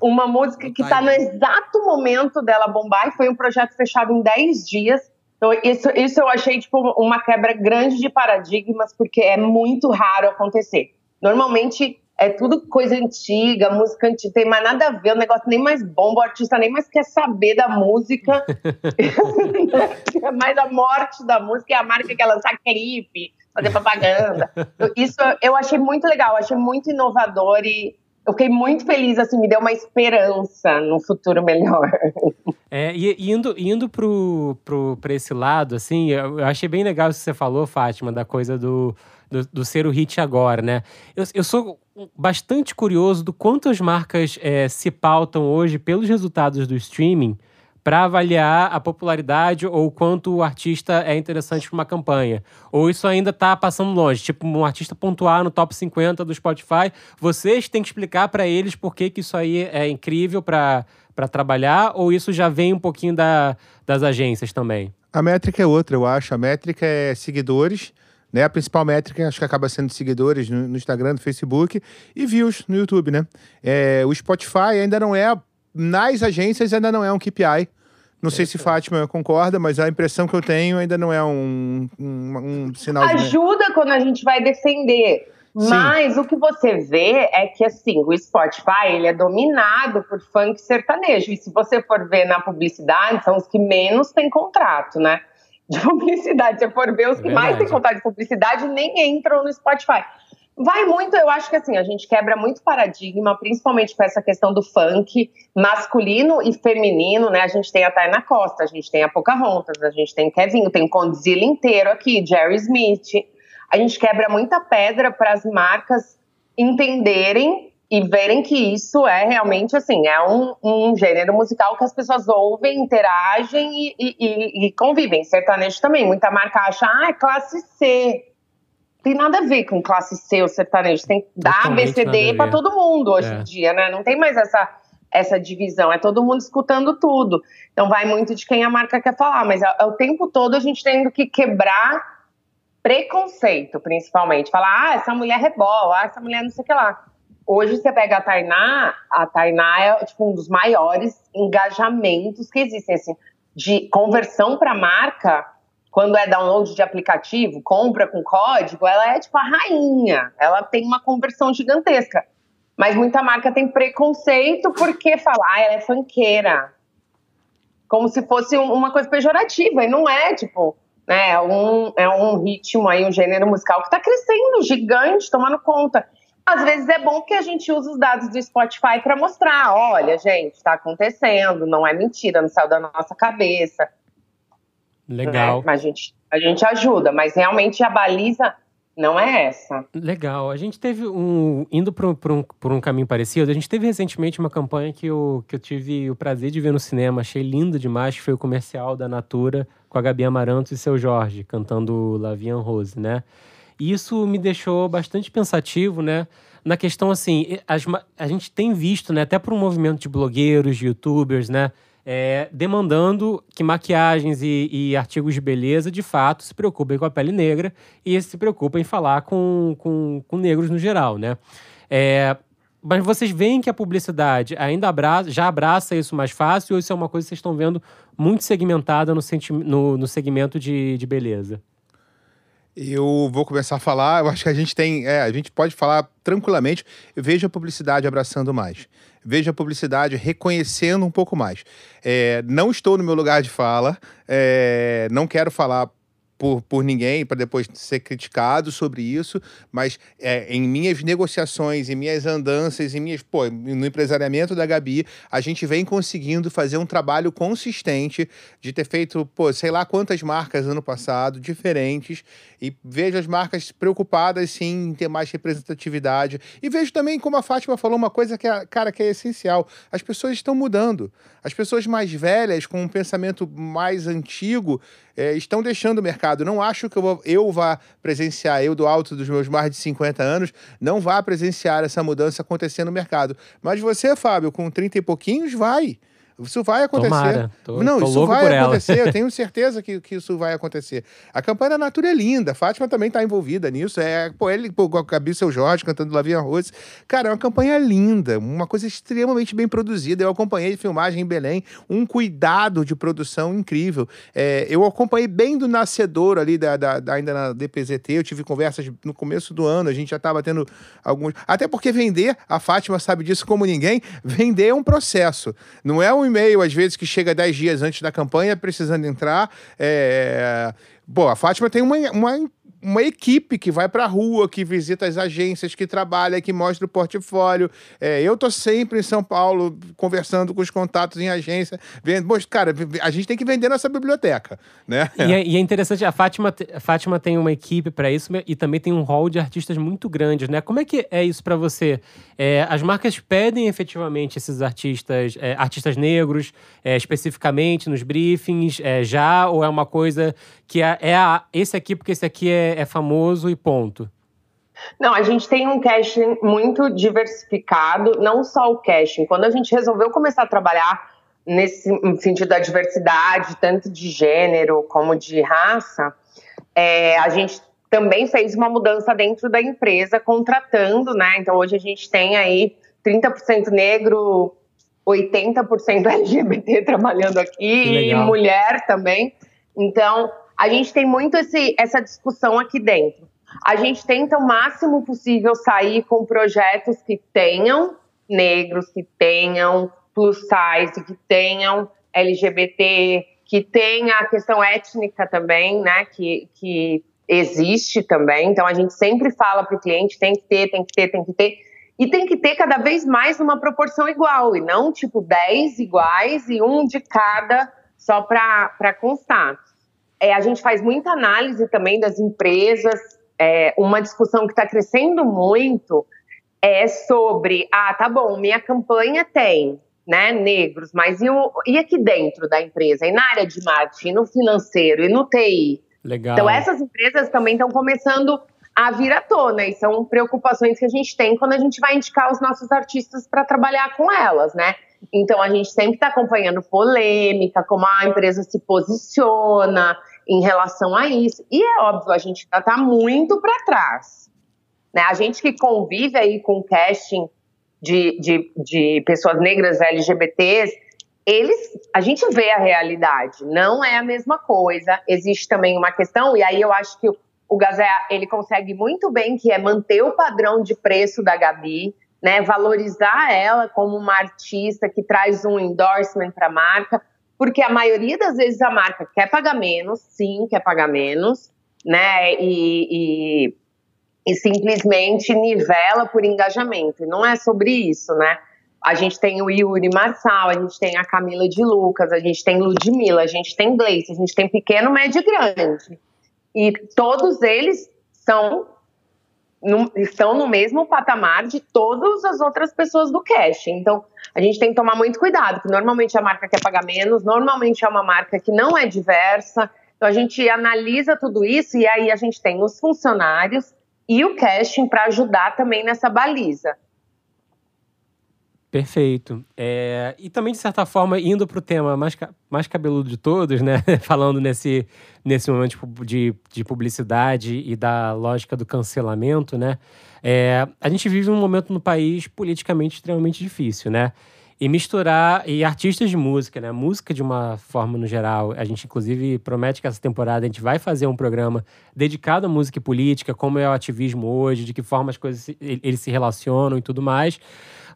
uma música que está no exato momento dela bombar, e foi um projeto fechado em 10 dias. Então, isso, isso eu achei tipo, uma quebra grande de paradigmas, porque é muito raro acontecer. Normalmente é tudo coisa antiga, música antiga, tem mais nada a ver, o negócio nem mais bomba, o artista nem mais quer saber da música. é mais a morte da música, é a marca que lançar clipe, fazer propaganda. Isso eu achei muito legal, achei muito inovador e eu fiquei muito feliz, assim, me deu uma esperança no futuro melhor. É, e indo, indo pro, pro, pra esse lado, assim, eu, eu achei bem legal isso que você falou, Fátima, da coisa do, do, do ser o hit agora, né? Eu, eu sou bastante curioso do quanto as marcas é, se pautam hoje pelos resultados do streaming para avaliar a popularidade ou quanto o artista é interessante para uma campanha. Ou isso ainda tá passando longe, tipo um artista pontuar no top 50 do Spotify, vocês têm que explicar para eles por que, que isso aí é incrível para para trabalhar ou isso já vem um pouquinho da, das agências também? A métrica é outra, eu acho. A métrica é seguidores, né? A principal métrica acho que acaba sendo seguidores no, no Instagram, no Facebook e views no YouTube, né? É, o Spotify ainda não é, nas agências ainda não é um KPI. Não sei se Fátima concorda, mas a impressão que eu tenho ainda não é um, um, um sinal de... Ajuda quando a gente vai defender. Sim. Mas o que você vê é que assim, o Spotify ele é dominado por funk sertanejo. E se você for ver na publicidade, são os que menos têm contrato, né? De publicidade. Se você for ver, os É que mais têm verdade. contrato de publicidade nem entram no Spotify. Vai muito, eu acho que assim, a gente quebra muito paradigma, principalmente com essa questão do funk masculino e feminino, né? A gente tem a Tayna Costa, a gente tem a Pocahontas, a gente tem Kevinho, tem Condzilla inteiro aqui, Jerry Smith. A gente quebra muita pedra para as marcas entenderem e verem que isso é realmente assim, é um, um gênero musical que as pessoas ouvem, interagem e, e- e- e convivem. Sertanejo também, muita marca acha, ah, é classe C. Tem nada a ver com classe C ou sertanejo, tem da Totalmente nada ABCD a para todo mundo hoje É. em dia, né? Não tem mais essa essa divisão, é todo mundo escutando tudo. Então vai muito de quem a marca quer falar, mas é, é o tempo todo a gente tendo que quebrar preconceito, principalmente. Falar, ah, essa mulher rebola, ah, essa mulher não sei o que lá. Hoje você pega a Tainá, a Tainá é tipo um dos maiores engajamentos que existem, assim, de conversão para marca, quando é download de aplicativo, compra com código, ela é tipo a rainha, ela tem uma conversão gigantesca. Mas muita marca tem preconceito porque fala, ah, ela é funkeira. Como se fosse uma coisa pejorativa, e não é, tipo, né, é um, é um ritmo aí, um gênero musical que está crescendo, gigante, tomando conta. Às vezes é bom que a gente use os dados do Spotify para mostrar, olha, gente, está acontecendo, não é mentira, não saiu da nossa cabeça. Legal. Né? A, gente, a gente ajuda, mas realmente a baliza não é essa. Legal. A gente teve um. Indo por, por, um, por um caminho parecido, a gente teve recentemente uma campanha que eu, que eu tive o prazer de ver no cinema, achei lindo demais, que foi o comercial da Natura com a Gabi Amaranto e seu Jorge, cantando Lavian Rose, né? E isso me deixou bastante pensativo, né? Na questão assim, as, a gente tem visto, né, até por um movimento de blogueiros, de youtubers, né? É, demandando que maquiagens e, e, artigos de beleza, de fato, se preocupem com a pele negra e se preocupem em falar com, com, com negros no geral, né? É, mas vocês veem que a publicidade ainda abraça, já abraça isso mais fácil ou isso é uma coisa que vocês estão vendo muito segmentada no, no, no segmento de, de beleza? Eu vou começar a falar. Eu acho que a gente tem. É, a gente pode falar tranquilamente. Eu vejo a publicidade abraçando mais. Vejo a publicidade reconhecendo um pouco mais. É, não estou no meu lugar de fala. É, não quero falar por, por ninguém para depois ser criticado sobre isso, mas é, em minhas negociações, em minhas andanças, em minhas, pô, no empresariamento da Gabi, a gente vem conseguindo fazer um trabalho consistente de ter feito, pô, sei lá quantas marcas ano passado, diferentes, e vejo as marcas preocupadas sim em ter mais representatividade. E vejo também, como a Fátima falou, uma coisa que, é, cara, que é essencial. As pessoas estão mudando. As pessoas mais velhas, com um pensamento mais antigo, é, estão deixando o mercado. Não acho que eu, vou, eu vá presenciar, eu do alto dos meus mais de 50 anos, não vá presenciar essa mudança acontecer no mercado. Mas você, Fábio, com 30 e pouquinhos, vai. Isso vai acontecer. Tomara. Tô, não, tô isso vai acontecer. Ela. Eu tenho certeza que, que isso vai acontecer. A campanha da Natura é linda. A Fátima também está envolvida nisso. É, pô, ele, pô, Gabi Seu Jorge cantando Lavinha Rose. Cara, é uma campanha linda. Uma coisa extremamente bem produzida. Eu acompanhei filmagem em Belém. Um cuidado de produção incrível. É, eu acompanhei bem do nascedor ali, da, da, da, ainda na DPZT. Eu tive conversas no começo do ano. A gente já estava tendo alguns. Até porque vender, a Fátima sabe disso como ninguém, vender é um processo. Não é um e-mail, às vezes, que chega 10 dias antes da campanha, precisando entrar. É... Bom, a Fátima tem uma, uma uma equipe que vai para a rua, que visita as agências, que trabalha, que mostra o portfólio. É, eu tô sempre em São Paulo conversando com os contatos em agência, vendo, poxa, cara, a gente tem que vender nossa biblioteca, né? E é, e é interessante, a Fátima, a Fátima tem uma equipe para isso e também tem um hall de artistas muito grandes, né? Como é que é isso para você? É, as marcas pedem efetivamente esses artistas, é, artistas negros, é, especificamente nos briefings, é, já ou é uma coisa que é, a, esse aqui porque esse aqui é é, famoso e ponto? Não, a gente tem um casting muito diversificado, não só o casting. Quando a gente resolveu começar a trabalhar nesse sentido da diversidade, tanto de gênero como de raça, é, a gente também fez uma mudança dentro da empresa, contratando, né? Então hoje a gente tem aí 30% negro, 80% LGBT trabalhando aqui, e mulher também. Então, a gente tem muito esse, essa discussão aqui dentro. A gente tenta o máximo possível sair com projetos que tenham negros, que tenham plus size, que tenham LGBT, que tenha a questão étnica também, né, que, que existe também. Então a gente sempre fala para o cliente tem que ter, tem que ter, tem que ter. E tem que ter cada vez mais numa proporção igual, e não tipo 10 iguais e um de cada só para constar. É, a gente faz muita análise também das empresas. É, uma discussão que está crescendo muito é sobre, ah, tá bom, minha campanha tem né, negros, mas e, o, e aqui dentro da empresa? E na área de marketing, no financeiro e no TI? Legal. Então essas empresas também estão começando a vir à tona e são preocupações que a gente tem quando a gente vai indicar os nossos artistas para trabalhar com elas, né? Então a gente sempre está acompanhando polêmica, como a empresa se posiciona, em relação a isso. E é óbvio, a gente está muito para trás. Né? A gente que convive aí com casting de, de, de pessoas negras LGBTs, eles, a gente vê a realidade, não é a mesma coisa. Existe também uma questão, e aí eu acho que o, o Gazé, ele consegue muito bem, que é manter o padrão de preço da Gabi, né? Valorizar ela como uma artista que traz um endorsement para a marca, porque a maioria das vezes a marca quer pagar menos, sim, quer pagar menos, né? E, e, e simplesmente nivela por engajamento. Não é sobre isso, né? A gente tem o Yuri Marçal, a gente tem a Camila de Lucas, a gente tem Ludmilla, a gente tem Gleice, a gente tem pequeno, médio e grande. E todos eles são no, estão no mesmo patamar de todas as outras pessoas do cash. Então, a gente tem que tomar muito cuidado, porque normalmente a marca quer pagar menos, normalmente é uma marca que não é diversa. Então, a gente analisa tudo isso e aí a gente tem os funcionários e o casting para ajudar também nessa baliza. Perfeito. É, e também, de certa forma, indo para o tema mais, mais cabeludo de todos, né? Falando nesse, nesse momento de, de publicidade e da lógica do cancelamento, né? É, a gente vive um momento no país politicamente extremamente difícil, né? E misturar, e artistas de música, né? Música de uma forma no geral. A gente, inclusive, promete que essa temporada a gente vai fazer um programa dedicado à música e política, como é o ativismo hoje, de que forma as coisas eles se relacionam e tudo mais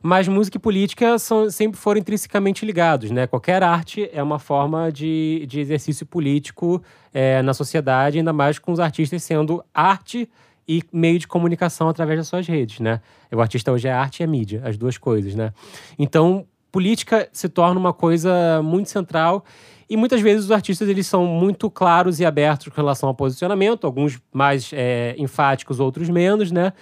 mas música e política são, sempre foram intrinsecamente ligados, né? Qualquer arte é uma forma de, de exercício político é, na sociedade, ainda mais com os artistas sendo arte e meio de comunicação através das suas redes, né? O artista hoje é arte e é mídia, as duas coisas, né? Então, política se torna uma coisa muito central e muitas vezes os artistas eles são muito claros e abertos com relação ao posicionamento, alguns mais é, enfáticos, outros menos, né?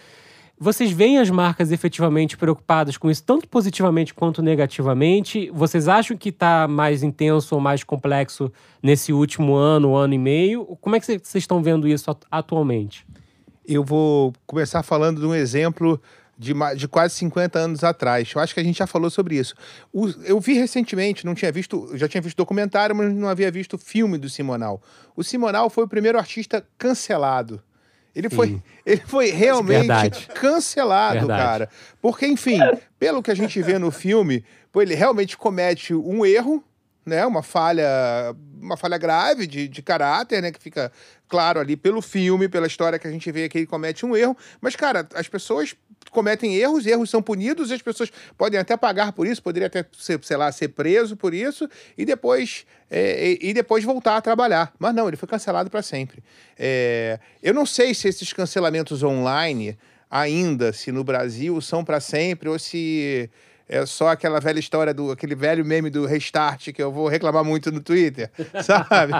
Vocês veem as marcas efetivamente preocupadas com isso, tanto positivamente quanto negativamente? Vocês acham que está mais intenso ou mais complexo nesse último ano, ano e meio? Como é que vocês estão vendo isso atualmente? Eu vou começar falando de um exemplo de, de, quase 50 anos atrás. Eu acho que a gente já falou sobre isso. O, eu vi recentemente, não tinha visto, já tinha visto documentário, mas não havia visto filme do Simonal. O Simonal foi o primeiro artista cancelado ele foi, ele foi realmente Verdade. cancelado, Verdade. cara. Porque, enfim, pelo que a gente vê no filme, ele realmente comete um erro, né? Uma falha, uma falha grave de, de caráter, né? Que fica claro ali pelo filme, pela história que a gente vê que ele comete um erro. Mas, cara, as pessoas cometem erros, erros são punidos, e as pessoas podem até pagar por isso, poderia até, ser, sei lá, ser preso por isso, e depois, é, e, depois voltar a trabalhar. Mas não, ele foi cancelado para sempre. É, eu não sei se esses cancelamentos online ainda, se no Brasil, são para sempre, ou se é só aquela velha história do aquele velho meme do restart que eu vou reclamar muito no Twitter, sabe?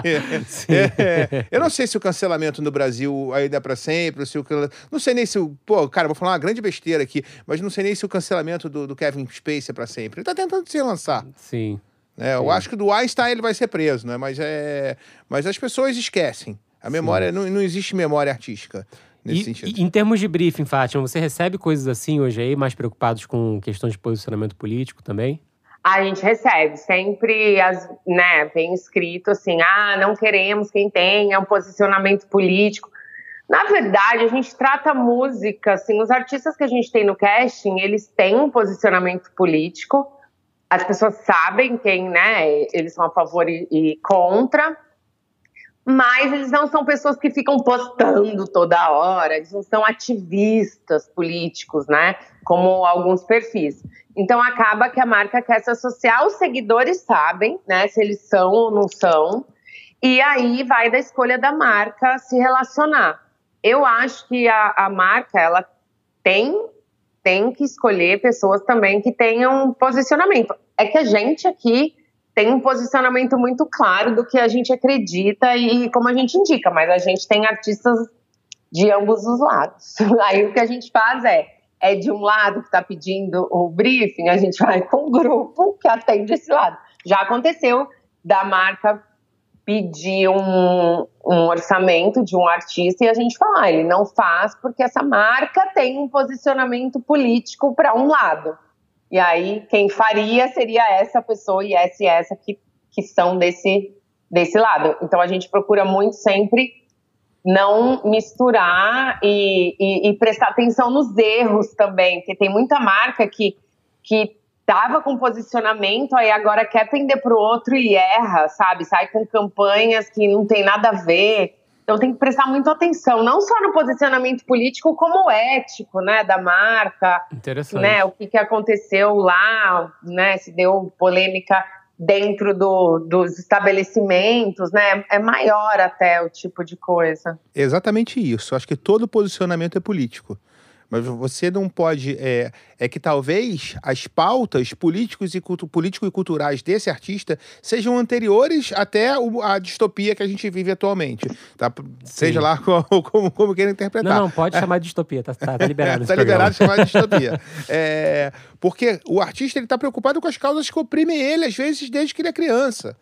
é, eu não sei se o cancelamento no Brasil ainda é para sempre, se o não sei nem se o pô, cara, vou falar uma grande besteira aqui, mas não sei nem se o cancelamento do, do Kevin Spacey é para sempre. Ele tá tentando se lançar. Sim. É, eu acho que do Einstein ele vai ser preso, né? Mas é, mas as pessoas esquecem. A memória não, não existe memória artística nesse e, sentido. E, em termos de briefing, Fátima, você recebe coisas assim hoje aí, mais preocupados com questões de posicionamento político também? A gente recebe, sempre as, né, vem escrito assim, ah, não queremos quem tenha um posicionamento político. Na verdade, a gente trata a música, assim, os artistas que a gente tem no casting, eles têm um posicionamento político, as pessoas sabem quem, né, eles são a favor e, e contra, mas eles não são pessoas que ficam postando toda hora, eles não são ativistas políticos, né? Como alguns perfis. Então acaba que a marca quer se associar, os seguidores sabem, né? Se eles são ou não são, e aí vai da escolha da marca se relacionar. Eu acho que a, a marca ela tem tem que escolher pessoas também que tenham posicionamento. É que a gente aqui tem um posicionamento muito claro do que a gente acredita e como a gente indica, mas a gente tem artistas de ambos os lados. Aí o que a gente faz é, é de um lado que está pedindo o briefing, a gente vai com o grupo que atende esse lado. Já aconteceu da marca pedir um, um orçamento de um artista e a gente falar, ah, ele não faz porque essa marca tem um posicionamento político para um lado. E aí, quem faria seria essa pessoa e essa e essa que, que são desse, desse lado. Então, a gente procura muito sempre não misturar e, e, e prestar atenção nos erros também, porque tem muita marca que, que tava com posicionamento, aí agora quer pender pro outro e erra, sabe? Sai com campanhas que não tem nada a ver. Então tem que prestar muita atenção, não só no posicionamento político, como ético, né, da marca. Interessante. Né, o que, que aconteceu lá, né, se deu polêmica dentro do, dos estabelecimentos, né? É maior até o tipo de coisa. Exatamente isso. Acho que todo posicionamento é político. Mas você não pode. É, é que talvez as pautas políticos e, político e culturais desse artista sejam anteriores até o, a distopia que a gente vive atualmente. Tá? Seja lá como, como, como queira interpretar. Não, não, pode chamar de distopia, tá, tá, tá liberado. tá liberado chamar de distopia. é, porque o artista ele tá preocupado com as causas que oprimem ele, às vezes, desde que ele é criança.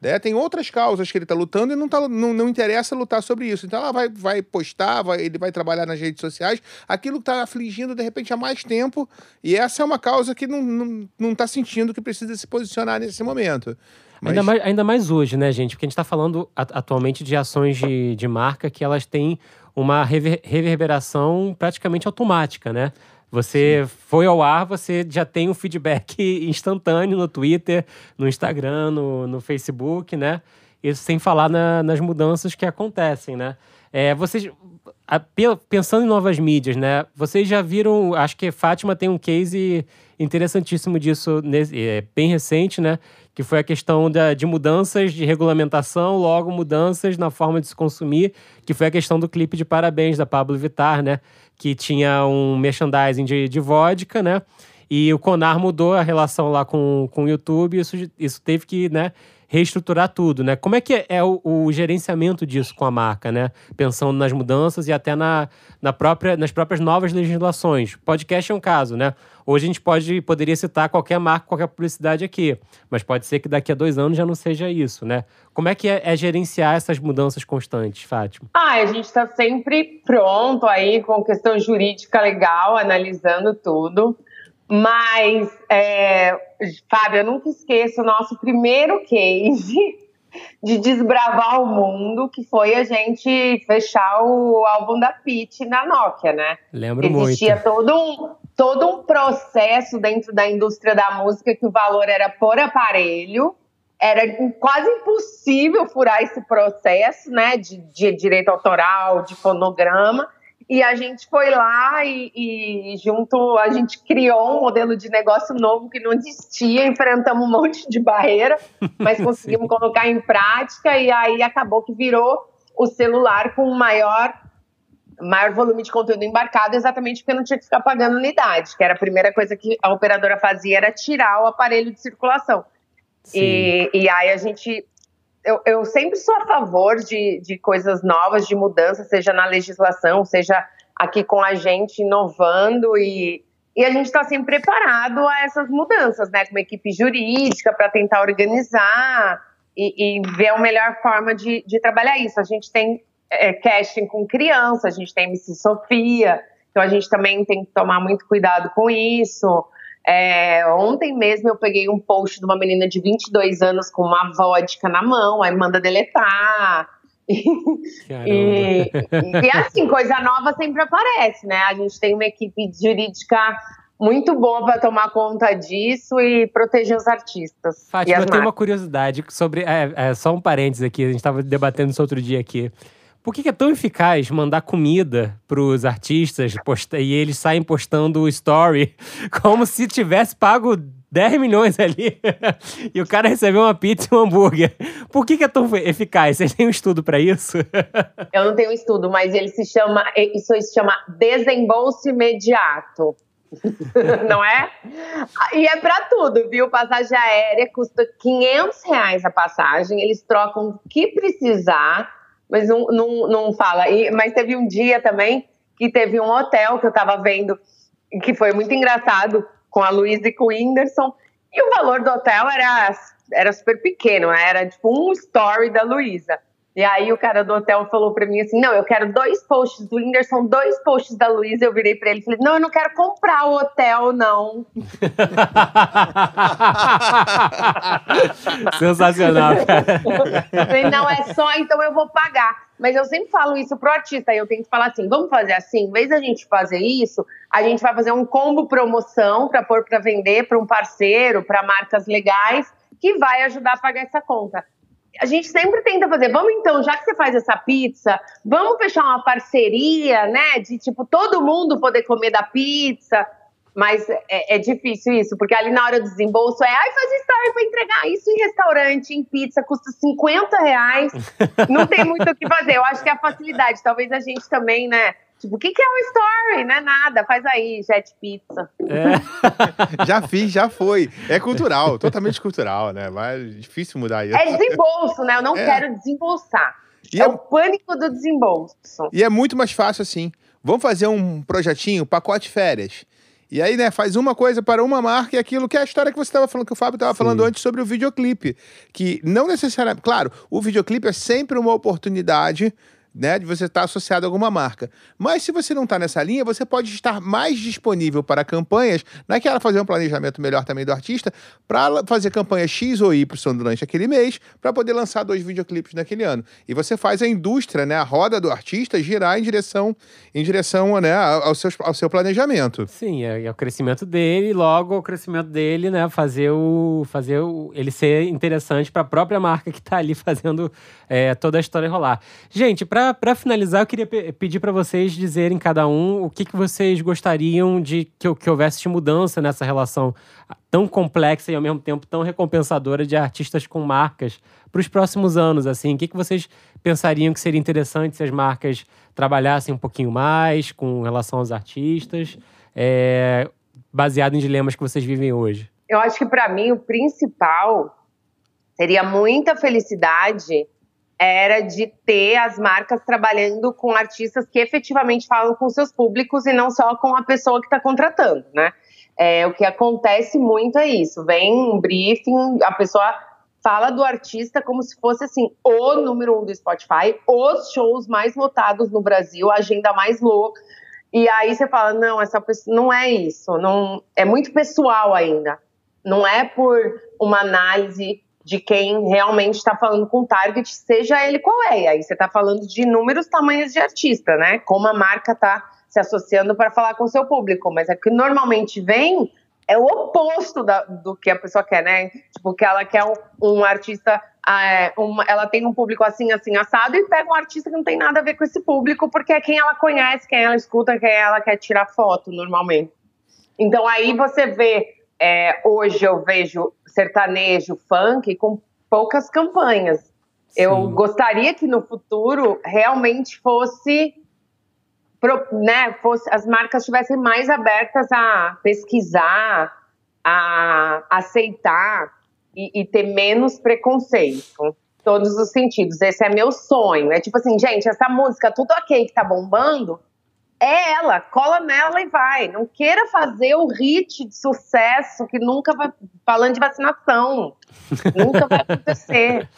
Né? Tem outras causas que ele está lutando e não, tá, não, não interessa lutar sobre isso. Então ela vai, vai postar, vai, ele vai trabalhar nas redes sociais, aquilo que está afligindo de repente há mais tempo, e essa é uma causa que não está não, não tá sentindo que precisa se posicionar nesse momento. Mas... Ainda, mais, ainda mais hoje, né, gente? Porque a gente está falando atualmente de ações de, de marca que elas têm uma rever, reverberação praticamente automática, né? Você Sim. foi ao ar, você já tem um feedback instantâneo no Twitter, no Instagram, no, no Facebook, né? Isso sem falar na, nas mudanças que acontecem, né? É, vocês, a, pensando em novas mídias, né? Vocês já viram, acho que Fátima tem um case interessantíssimo disso, é, bem recente, né? Que foi a questão da, de mudanças de regulamentação, logo mudanças na forma de se consumir, que foi a questão do clipe de Parabéns da Pablo Vittar, né? Que tinha um merchandising de, de vodka, né? E o Conar mudou a relação lá com, com o YouTube, isso, isso teve que, né, reestruturar tudo, né? Como é que é o, o, gerenciamento disso com a marca, né? Pensando nas mudanças e até na, na própria, nas próprias novas legislações. Podcast é um caso, né? Hoje a gente pode, poderia citar qualquer marca, qualquer publicidade aqui, mas pode ser que daqui a dois anos já não seja isso, né? Como é que é, é gerenciar essas mudanças constantes, Fátima? Ah, a gente está sempre pronto aí com questão jurídica legal, analisando tudo. Mas, é, Fábio, eu nunca esqueço o nosso primeiro case de desbravar o mundo, que foi a gente fechar o álbum da Pitty na Nokia, né? Lembro Existia muito. todo um, todo um processo dentro da indústria da música que o valor era por aparelho. Era quase impossível furar esse processo, né? De, de direito autoral, de fonograma. E a gente foi lá e, e, junto a gente criou um modelo de negócio novo que não existia, enfrentamos um monte de barreira, mas conseguimos colocar em prática e aí acabou que virou o celular com o maior maior volume de conteúdo embarcado, exatamente porque não tinha que ficar pagando unidade, que era a primeira coisa que a operadora fazia era tirar o aparelho de circulação. E, e aí a gente eu, eu sempre sou a favor de, de coisas novas, de mudança, seja na legislação, seja aqui com a gente inovando e, e a gente está sempre preparado a essas mudanças, né? Com uma equipe jurídica para tentar organizar e, e, ver a melhor forma de, de trabalhar isso. A gente tem é, casting com criança, a gente tem MC Sofia, então a gente também tem que tomar muito cuidado com isso. É, ontem mesmo eu peguei um post de uma menina de 22 anos com uma vodka na mão, aí manda deletar. e, e assim, coisa nova sempre aparece, né? A gente tem uma equipe jurídica muito boa para tomar conta disso e proteger os artistas. Fátima, eu tenho uma curiosidade sobre. É, é, só um parênteses aqui, a gente estava debatendo isso outro dia aqui. Por que, é tão eficaz mandar comida pros artistas posta, e eles saem postando o story como se tivesse pago 10 milhões ali e o cara recebeu uma pizza e um hambúrguer? Por que, que é tão eficaz? Vocês têm um estudo para isso? Eu não tenho estudo, mas ele se chama, isso se chama desembolso imediato. não é? E é para tudo, viu? Passagem aérea custa 500 reais a passagem, eles trocam o que precisar mas não, não, não fala. E, mas teve um dia também que teve um hotel que eu tava vendo, que foi muito engraçado, com a Luísa e com o Whindersson, e o valor do hotel era, era super pequeno, era tipo um story da Luísa. E aí o cara do hotel falou para mim assim: não, eu quero dois posts do Whindersson, dois posts da Luísa. Eu virei para ele e falei: não, eu não quero comprar o hotel, não. Sensacional, cara. falei, não, é só, então eu vou pagar. Mas eu sempre falo isso pro artista, eu tenho que falar assim: vamos fazer assim, em vez da gente fazer isso, a gente vai fazer um combo promoção para pôr para vender para um parceiro, para marcas legais, que vai ajudar a pagar essa conta a gente sempre tenta fazer, vamos então, já que você faz essa pizza, vamos fechar uma parceria, né? De tipo, todo mundo poder comer da pizza. Mas é, é difícil isso, porque ali na hora do desembolso é, ai, faz story pra entregar isso em restaurante, em pizza, custa 50 reais. Não tem muito o que fazer. Eu acho que é a facilidade. Talvez a gente também, né? Tipo, o que, que é um story? Não é nada, faz aí, jet pizza. É. já fiz, já foi. É cultural, totalmente cultural, né? Mas é difícil mudar isso. É desembolso, né? Eu não É. quero desembolsar. E é é- o pânico do desembolso. E é muito mais fácil assim. Vamos fazer um projetinho, pacote férias. E aí, né, faz uma coisa para uma marca e aquilo que é a história que você estava falando, que o Fábio estava falando antes sobre o videoclipe. Que não necessariamente. Claro, o videoclipe é sempre uma oportunidade. Né, de você estar associado a alguma marca. Mas se você não está nessa linha, você pode estar mais disponível para campanhas, naquela fazer um planejamento melhor também do artista, para fazer campanha X ou Y durante aquele mês, para poder lançar dois videoclipes naquele ano. E você faz a indústria, né, a roda do artista girar em direção, em direção né, ao, seu, ao seu planejamento. Sim, é, é o crescimento dele, logo o crescimento dele, né? Fazer o. Fazer o, ele ser interessante para a própria marca que tá ali fazendo é, toda a história rolar. Gente, para finalizar, eu queria pe- pedir para vocês dizerem cada um o que, que vocês gostariam de que, que houvesse de mudança nessa relação tão complexa e ao mesmo tempo tão recompensadora de artistas com marcas para os próximos anos, assim. O que, que vocês pensariam que seria interessante se as marcas trabalhassem um pouquinho mais com relação aos artistas, é, baseado em dilemas que vocês vivem hoje? Eu acho que para mim o principal seria muita felicidade era de ter as marcas trabalhando com artistas que efetivamente falam com seus públicos e não só com a pessoa que está contratando, né? É, o que acontece muito é isso. Vem um briefing, a pessoa fala do artista como se fosse assim o número um do Spotify, os shows mais lotados no Brasil, a agenda mais louca. E aí você fala, não, essa pessoa não é isso, não é muito pessoal ainda. Não é por uma análise de quem realmente está falando com target, seja ele qual é. E aí você está falando de inúmeros tamanhos de artista, né? Como a marca está se associando para falar com o seu público. Mas é que normalmente vem é o oposto da- do que a pessoa quer, né? Tipo, que ela quer um, um artista, ah, é, uma- ela tem um público assim, assim, assado, e pega um artista que não tem nada a ver com esse público, porque é quem ela conhece, quem ela escuta, quem ela quer tirar foto, normalmente. Então aí você vê, é, hoje eu vejo sertanejo, funk com poucas campanhas. Eu Sim. gostaria que no futuro realmente fosse, né, fosse as marcas estivessem mais abertas a pesquisar, a aceitar e, e ter menos preconceito. Todos os sentidos. Esse é meu sonho. É tipo assim, gente, essa música tudo ok que tá bombando, é ela, cola nela e vai. Não queira fazer o hit de sucesso que nunca vai. Falando de vacinação. nunca vai acontecer.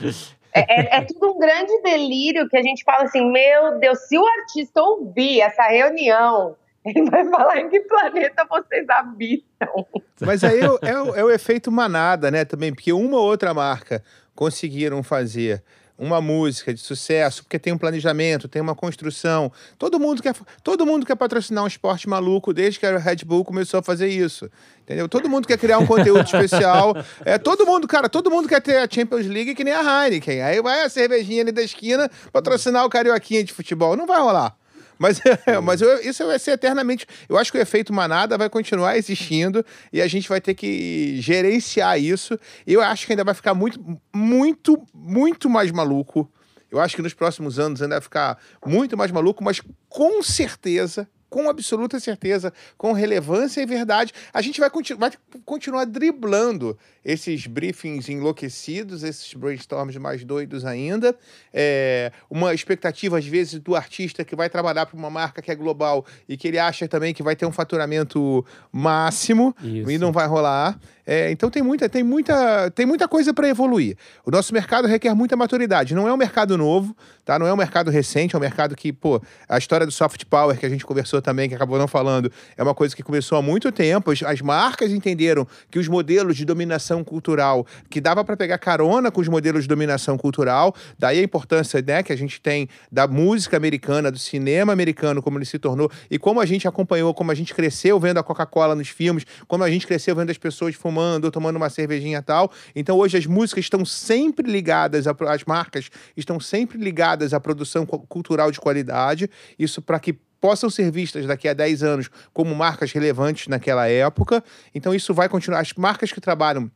É, é- é tudo um grande delírio que a gente fala assim: meu Deus, se o artista ouvir essa reunião, ele vai falar em que planeta vocês habitam. Mas aí é, é é o efeito manada, né, também, porque uma ou outra marca conseguiram fazer uma música de sucesso, porque tem um planejamento, tem uma construção. Todo mundo quer, todo mundo quer patrocinar um esporte maluco desde que a Red Bull começou a fazer isso. Entendeu? Todo mundo quer criar um conteúdo especial. É, todo mundo, cara, todo mundo quer ter a Champions League que nem a Heineken. Aí vai a cervejinha ali da esquina patrocinar o carioquinha de futebol. Não vai rolar. Mas, mas eu- isso vai ser eternamente. Eu acho que o efeito manada vai continuar existindo e a gente vai ter que gerenciar isso. E eu acho que ainda vai ficar muito, muito, muito mais maluco. Eu acho que nos próximos anos ainda vai ficar muito mais maluco, mas com certeza, com absoluta certeza, com relevância e verdade, a gente vai, continu vai continuar driblando esses briefings enlouquecidos, esses brainstorms mais doidos ainda. É, uma expectativa, às vezes, do artista que vai trabalhar para uma marca que é global e que ele acha também que vai ter um faturamento máximo Isso. e não vai rolar. É, então tem muita, tem muita, tem muita coisa para evoluir. O nosso mercado requer muita maturidade. Não é um mercado novo, tá? Não é um mercado recente, é um mercado que, pô, a história do soft power que a gente conversou também, que acabou não falando, é uma coisa que começou há muito tempo. As, as marcas entenderam que os modelos de dominação cultural, que dava para pegar carona com os modelos de dominação cultural, daí a importância né, que a gente tem da música americana, do cinema americano, como ele se tornou, e como a gente acompanhou, como a gente cresceu vendo a Coca-Cola nos filmes, como a gente cresceu vendo as pessoas fumando, tomando uma cervejinha tal. Então hoje as músicas estão sempre ligadas, a, as marcas estão sempre ligadas à produção cultural de qualidade, isso para que possam ser vistas daqui a 10 anos como marcas relevantes naquela época. Então isso vai continuar. As marcas que trabalham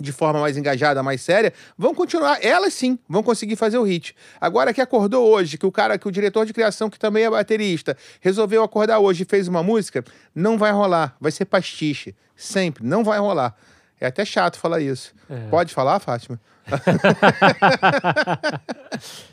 de forma mais engajada, mais séria, vão continuar, elas sim, vão conseguir fazer o hit. Agora que acordou hoje, que o cara, que o diretor de criação, que também é baterista, resolveu acordar hoje e fez uma música, não vai rolar, vai ser pastiche, sempre, não vai rolar. É até chato falar isso. É. Pode falar, Fátima?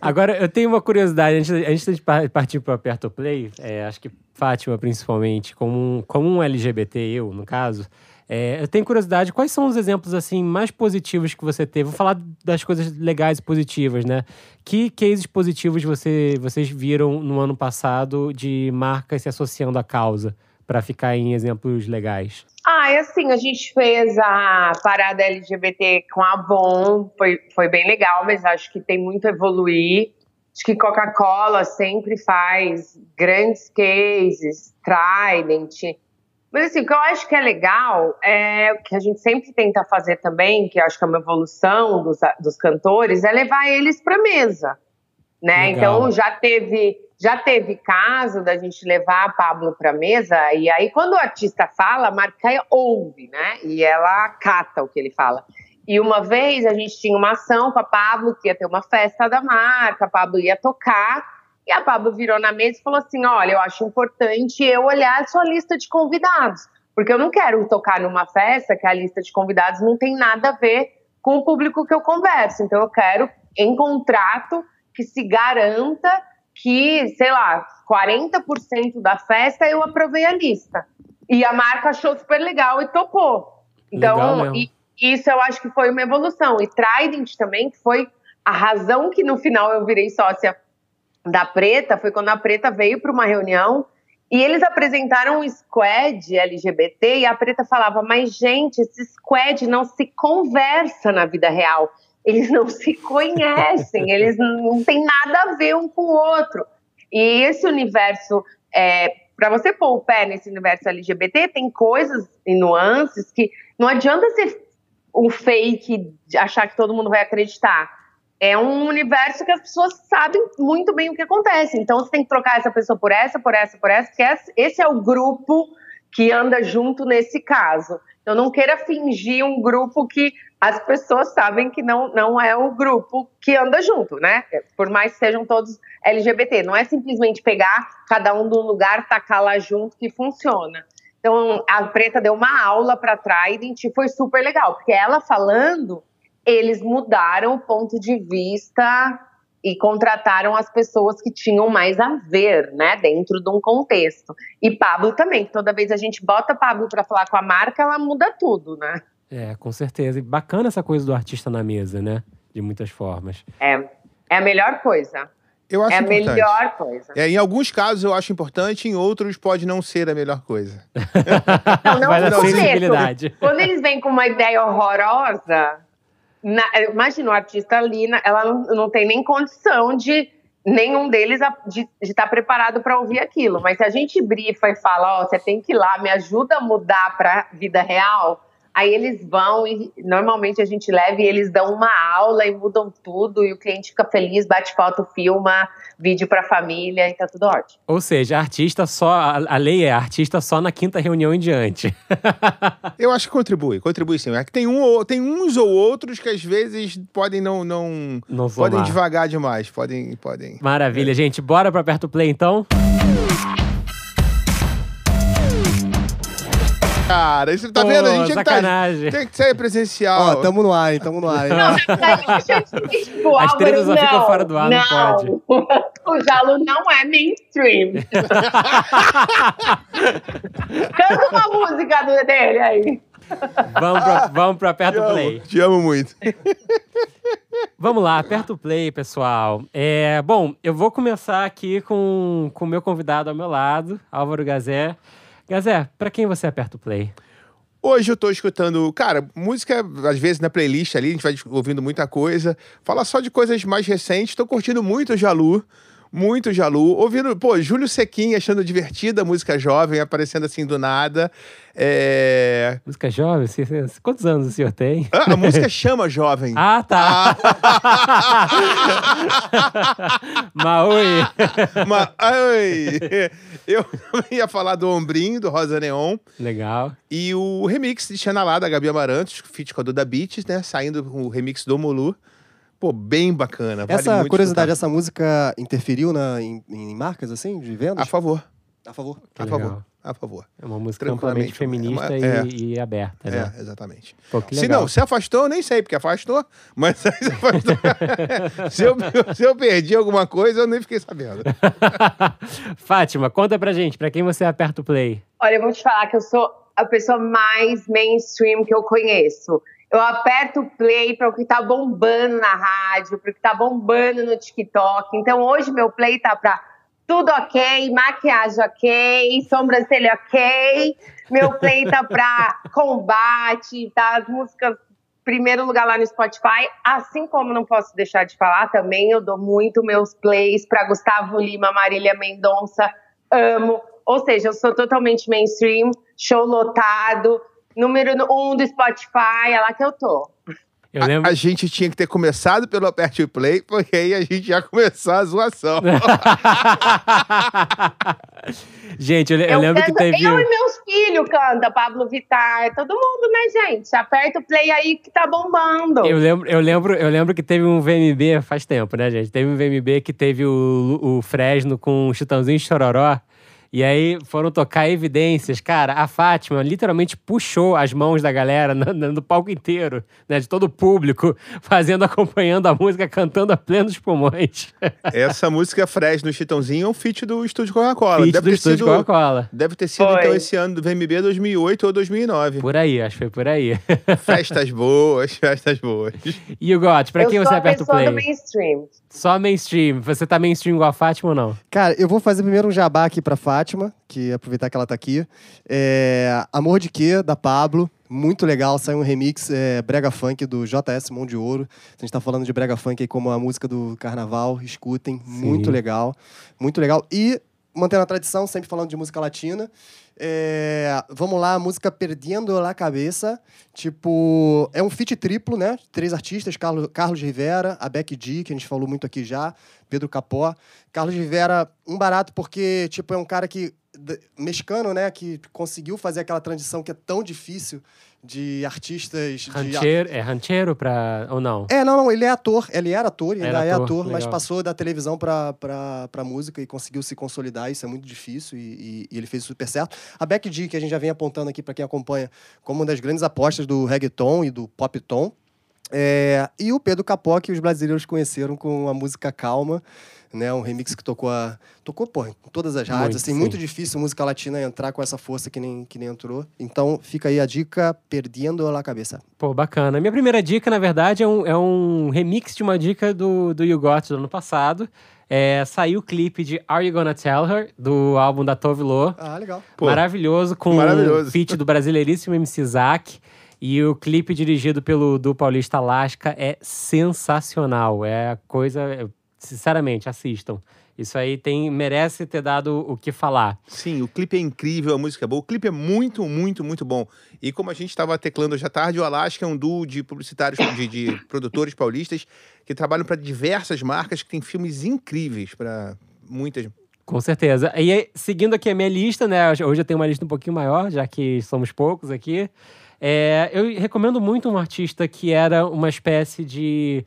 Agora, eu tenho uma curiosidade, antes, antes de partir para o Aperto Play, é, acho que Fátima, principalmente, como um, como um LGBT, eu, no caso, é, eu tenho curiosidade, quais são os exemplos assim mais positivos que você teve? Vou falar das coisas legais e positivas, né? Que cases positivos você, vocês viram no ano passado de marcas se associando à causa, para ficar em exemplos legais? Ah, é assim, a gente fez a parada LGBT com a Avon, foi, foi bem legal, mas acho que tem muito a evoluir. Acho que Coca-Cola sempre faz grandes cases, Trident. Mas assim, o que eu acho que é legal é o que a gente sempre tenta fazer também, que eu acho que é uma evolução dos, dos cantores, é levar eles para mesa, né? Então já teve já teve caso da gente levar a Pablo para mesa e aí quando o artista fala, a marca ouve, né? E ela cata o que ele fala. E uma vez a gente tinha uma ação com a Pablo que ia ter uma festa da marca, a Pablo ia tocar e a Pablo virou na mesa e falou assim: "Olha, eu acho importante eu olhar a sua lista de convidados, porque eu não quero tocar numa festa que a lista de convidados não tem nada a ver com o público que eu converso. Então eu quero em contrato que se garanta que, sei lá, 40% da festa eu aprovei a lista. E a marca achou super legal e topou. Então, e, isso eu acho que foi uma evolução. E Trident também, que foi a razão que no final eu virei sócia da Preta, foi quando a Preta veio para uma reunião e eles apresentaram um squad LGBT e a Preta falava: Mas, gente, esse squad não se conversa na vida real eles não se conhecem, eles não têm nada a ver um com o outro. E esse universo, é, para você pôr o pé nesse universo LGBT, tem coisas e nuances que não adianta ser um fake, achar que todo mundo vai acreditar. É um universo que as pessoas sabem muito bem o que acontece. Então você tem que trocar essa pessoa por essa, por essa, por essa, porque esse é o grupo que anda junto nesse caso. Então não queira fingir um grupo que as pessoas sabem que não, não é o grupo que anda junto, né? Por mais que sejam todos LGBT. Não é simplesmente pegar cada um do lugar, tacar lá junto que funciona. Então, a Preta deu uma aula para Trident e foi super legal, porque ela falando, eles mudaram o ponto de vista e contrataram as pessoas que tinham mais a ver, né, dentro de um contexto. E Pablo também, que toda vez a gente bota Pablo para falar com a marca, ela muda tudo, né? É, com certeza. E bacana essa coisa do artista na mesa, né? De muitas formas. É, é a melhor coisa. Eu acho é a importante. melhor coisa. É, em alguns casos eu acho importante, em outros pode não ser a melhor coisa. não, não Vai no começo. Quando eles vêm com uma ideia horrorosa, na, imagina o artista ali, ela não, não tem nem condição de nenhum deles de estar tá preparado para ouvir aquilo. Mas se a gente brifa e fala, ó, oh, você tem que ir lá, me ajuda a mudar para vida real, Aí eles vão e normalmente a gente leva e eles dão uma aula e mudam tudo e o cliente fica feliz, bate foto, filma, vídeo para a família e tá tudo ótimo. Ou seja, artista só, a lei é artista só na quinta reunião em diante. Eu acho que contribui, contribui sim. É que tem, um, tem uns ou outros que às vezes podem não não, não podem devagar demais, podem podem. Maravilha, é. gente. Bora para perto play então. Cara. Isso, tá Pô, vendo? A gente sacanagem. Tá, tem que ser presencial. Ó, tamo no ar, hein? Tamo no ar, hein? Não, tipo, As tretas não ficam fora do ar, não, não pode. o Jalo não é mainstream. Canta uma música dele aí. Vamos pro, vamos pro Aperta Te o Play. te amo muito. Vamos lá, aperta o play, pessoal. É, bom, eu vou começar aqui com o meu convidado ao meu lado, Álvaro Gazé. Gazé, pra quem você aperta o play? Hoje eu tô escutando, cara, música, às vezes na playlist ali, a gente vai ouvindo muita coisa. Fala só de coisas mais recentes. Tô curtindo muito o Jalu. Muito Jalu. Ouvindo, pô, Júlio Sequim achando divertida a música jovem, aparecendo assim do nada. É... Música jovem? Quantos anos o senhor tem? Ah, a música chama jovem. Ah, tá. Maui. Mas, ai, eu ia falar do Ombrinho, do Rosa Neon. Legal. E o remix de Xanalá, da Gabi Amarantos, feat com a Duda Beats, né? Saindo o remix do Molu. Pô, bem bacana. vale Essa muito curiosidade, escutar. essa música interferiu na, em, em marcas, assim, de vendas? A favor. A favor. Que a legal. favor. A favor. É uma música amplamente feminista é uma- e, e aberta, É, né? exatamente. Pô, que Se não, se afastou, eu nem sei, porque afastou. Mas se afastou. se, eu, se eu perdi alguma coisa, eu nem fiquei sabendo. Fátima, conta pra gente, pra quem você aperta o play? Olha, eu vou te falar que eu sou a pessoa mais mainstream que eu conheço. Eu aperto o play para o que tá bombando na rádio, para o que tá bombando no TikTok. Então hoje meu play tá para tudo ok, maquiagem ok, sobrancelha ok. Meu play tá para combate, tá as músicas primeiro lugar lá no Spotify. Assim como não posso deixar de falar também, eu dou muito meus plays para Gustavo Lima, Marília Mendonça, amo. Ou seja, eu sou totalmente mainstream, show lotado, número um do Spotify, é lá que eu tô. Eu A, lembro. a gente tinha que ter começado pelo Aperte o Play, porque aí a gente já começou a zoação. gente, eu, le- eu lembro que teve. eu e meus filhos canta Pablo Vittar, todo mundo, né, gente? Aperta o play aí que tá bombando. Eu lembro, eu, lembro, eu lembro que teve um VMB faz tempo, né, gente? Teve um VMB que teve o, o Fresno com o Chitãozinho e Chororó. E aí foram tocar evidências. Cara, a Fátima literalmente puxou as mãos da galera no, no- no palco inteiro, né? De todo o público, fazendo, acompanhando a música, cantando a plenos pulmões. Essa música Fresno Chitãozinho é um feat do Estúdio Coca-Cola. Feat Deve do ter estúdio sido, Coca-Cola. deve ter sido Foi. então esse ano do VMB 2008 ou 2009. Por aí, acho que foi por aí. Festas boas, festas boas. E o Got, pra eu quem você aperta o pessoa do play? mainstream. Só mainstream. Você tá mainstream igual a Fátima ou não? Cara, eu vou fazer primeiro um jabá aqui pra Fátima, que aproveitar que ela tá aqui. É, Amor de Quê, da Pablo. Muito legal, saiu um remix é, brega funk do JS Mão de Ouro. A gente tá falando de brega funk aí como a música do carnaval, escutem, muito legal, muito legal. E mantendo a tradição, sempre falando de música latina. É, vamos lá, a música Perdendo la Cabeça. Tipo, é um feat triplo, né? Três artistas, Carlos, Carlos Rivera, a Beck G, que a gente falou muito aqui já, Pedro Capó. Carlos Rivera, um barato porque, tipo, é um cara que d- mexicano, né, que conseguiu fazer aquela transição que é tão difícil de artistas de Rancheiro, é rancheiro pra. ou não? é, não, não, ele é ator, ele era ator, ele Era ainda é ator, ator, mas passou da televisão pra, pra, pra música e conseguiu se consolidar, isso é muito difícil e, e- e ele fez super certo. A Beck G, que a gente já vem apontando aqui pra quem acompanha, como uma das grandes apostas do reggaeton e do pop tom. É, e o Pedro Capó, que os brasileiros conheceram com a música Calma, né? Um remix que tocou a. Tocou, pô, em todas as rádios. Muito, assim, sim. muito difícil música latina entrar com essa força que nem, que nem entrou. Então fica aí a dica, Perdendo a Cabeça. Pô, bacana. Minha primeira dica, na verdade, é um, é um remix de uma dica do, do You Got do ano passado. É, saiu o clipe de Are You Gonna Tell Her, do álbum da Tove Lo. Ah, legal. Pô, maravilhoso, com maravilhoso. o feat do brasileiríssimo MC Zack. E o clipe dirigido pelo do Paulista Lasca é sensacional. É a coisa. Sinceramente, assistam. Isso aí tem, merece ter dado o que falar. Sim, o clipe é incrível, a música é boa. O clipe é muito, muito, muito bom. E como a gente estava teclando hoje à tarde, o Alaska é um duo de publicitários, de, de produtores paulistas que trabalham para diversas marcas que têm filmes incríveis para muitas. Com certeza. E seguindo aqui a minha lista, né? Hoje eu tenho uma lista um pouquinho maior, já que somos poucos aqui. É, eu recomendo muito um artista que era uma espécie de,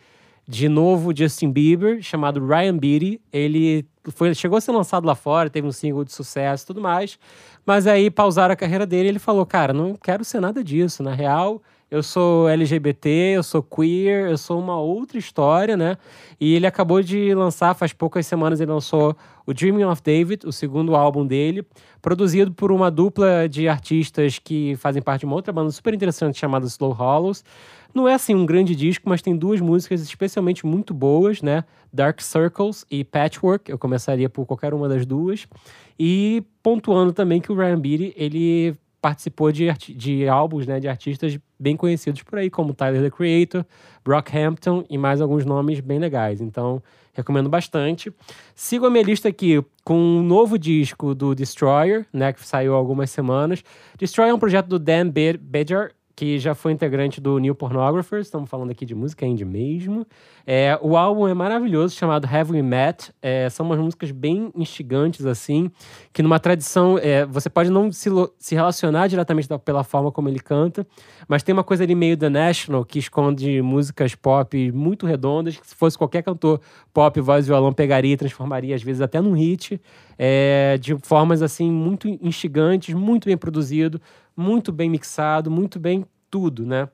de novo Justin Bieber, chamado Ryan Beatty. Ele foi, chegou a ser lançado lá fora, teve um single de sucesso e tudo mais. Mas aí pausaram a carreira dele e ele falou: Cara, não quero ser nada disso. Na real, eu sou LGBT, eu sou queer, eu sou uma outra história, né? E ele acabou de lançar, faz poucas semanas, ele lançou o Dreaming of David, o segundo álbum dele, produzido por uma dupla de artistas que fazem parte de uma outra banda super interessante chamada Slow Hollows. Não é assim um grande disco, mas tem duas músicas especialmente muito boas, né? Dark Circles e Patchwork. Eu começaria por qualquer uma das duas. E pontuando também que o Ryan Beatty, ele participou de, de álbuns né, de artistas bem conhecidos por aí, como Tyler, the Creator, Brockhampton e mais alguns nomes bem legais. Então, recomendo bastante. Sigo a minha lista aqui com um novo disco do Destroyer, né, que saiu há algumas semanas. Destroyer é um projeto do Dan Bedjar, que já foi integrante do New Pornographers, estamos falando aqui de música indie mesmo. É, o álbum é maravilhoso, chamado Have We Met. É, são umas músicas bem instigantes, assim, que numa tradição, é, você pode não se, se relacionar diretamente da, pela forma como ele canta, mas tem uma coisa ali meio The National, que esconde músicas pop muito redondas, que se fosse qualquer cantor pop, voz e violão, pegaria e transformaria, às vezes, até num hit, é, de formas, assim, muito instigantes, muito bem produzido, muito bem mixado, muito bem tudo, né?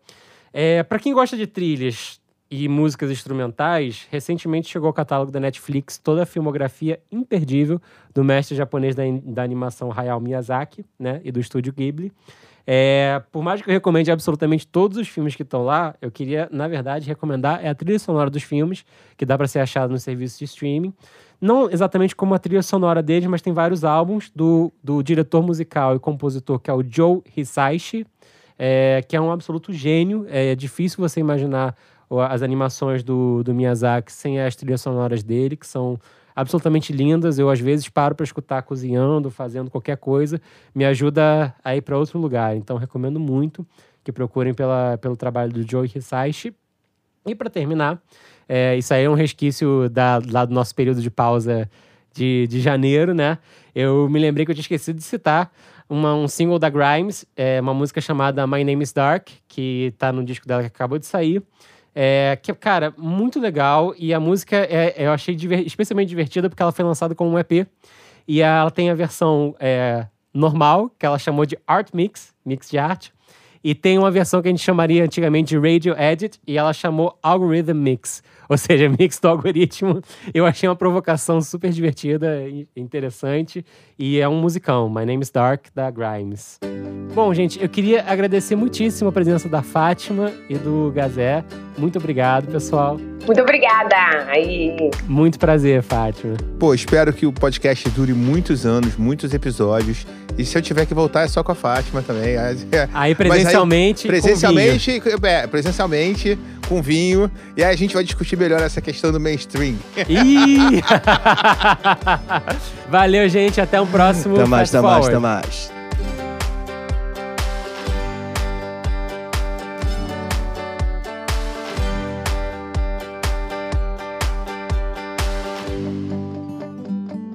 É, para quem gosta de trilhas e músicas instrumentais, recentemente chegou ao catálogo da Netflix toda a filmografia imperdível do mestre japonês da, da animação Hayao Miyazaki, né, e do estúdio Ghibli. É, por mais que eu recomende absolutamente todos os filmes que estão lá, eu queria, na verdade, recomendar é a trilha sonora dos filmes, que dá para ser achada no serviço de streaming. Não exatamente como a trilha sonora deles, mas tem vários álbuns do, do diretor musical e compositor, que é o Joe Hisaishi, é, que é um absoluto gênio. É difícil você imaginar as animações do, do Miyazaki sem as trilhas sonoras dele, que são absolutamente lindas. Eu, às vezes, paro para escutar cozinhando, fazendo qualquer coisa. Me ajuda a ir para outro lugar. Então, recomendo muito que procurem pela, pelo trabalho do Joe Hisaishi. E, para terminar, é, isso aí é um resquício da, lá do nosso período de pausa de, de janeiro, né? Eu me lembrei que eu tinha esquecido de citar uma, um single da Grimes, é, uma música chamada My Name is Dark, que tá no disco dela que acabou de sair. É, que, cara, muito legal. E a música é, eu achei diver, especialmente divertida porque ela foi lançada como um EP. E ela tem a versão é, normal, que ela chamou de Art Mix, mix de arte. E tem uma versão que a gente chamaria antigamente de Radio Edit, e ela chamou Algorithm Mix, ou seja, mix do algoritmo. Eu achei uma provocação super divertida e interessante, e é um musicão, My Name is Dark, da Grimes. Bom, gente, eu queria agradecer muitíssimo a presença da Fátima e do Gazé. Muito obrigado, pessoal. Muito obrigada. Aí. Muito prazer, Fátima. Pô, espero que o podcast dure muitos anos, muitos episódios. E se eu tiver que voltar, é só com a Fátima também. Aí presencialmente. Aí, presencialmente, com é, presencialmente, com vinho. E aí a gente vai discutir melhor essa questão do mainstream. Valeu, gente. Até o próximo. Até mais, até mais, até mais.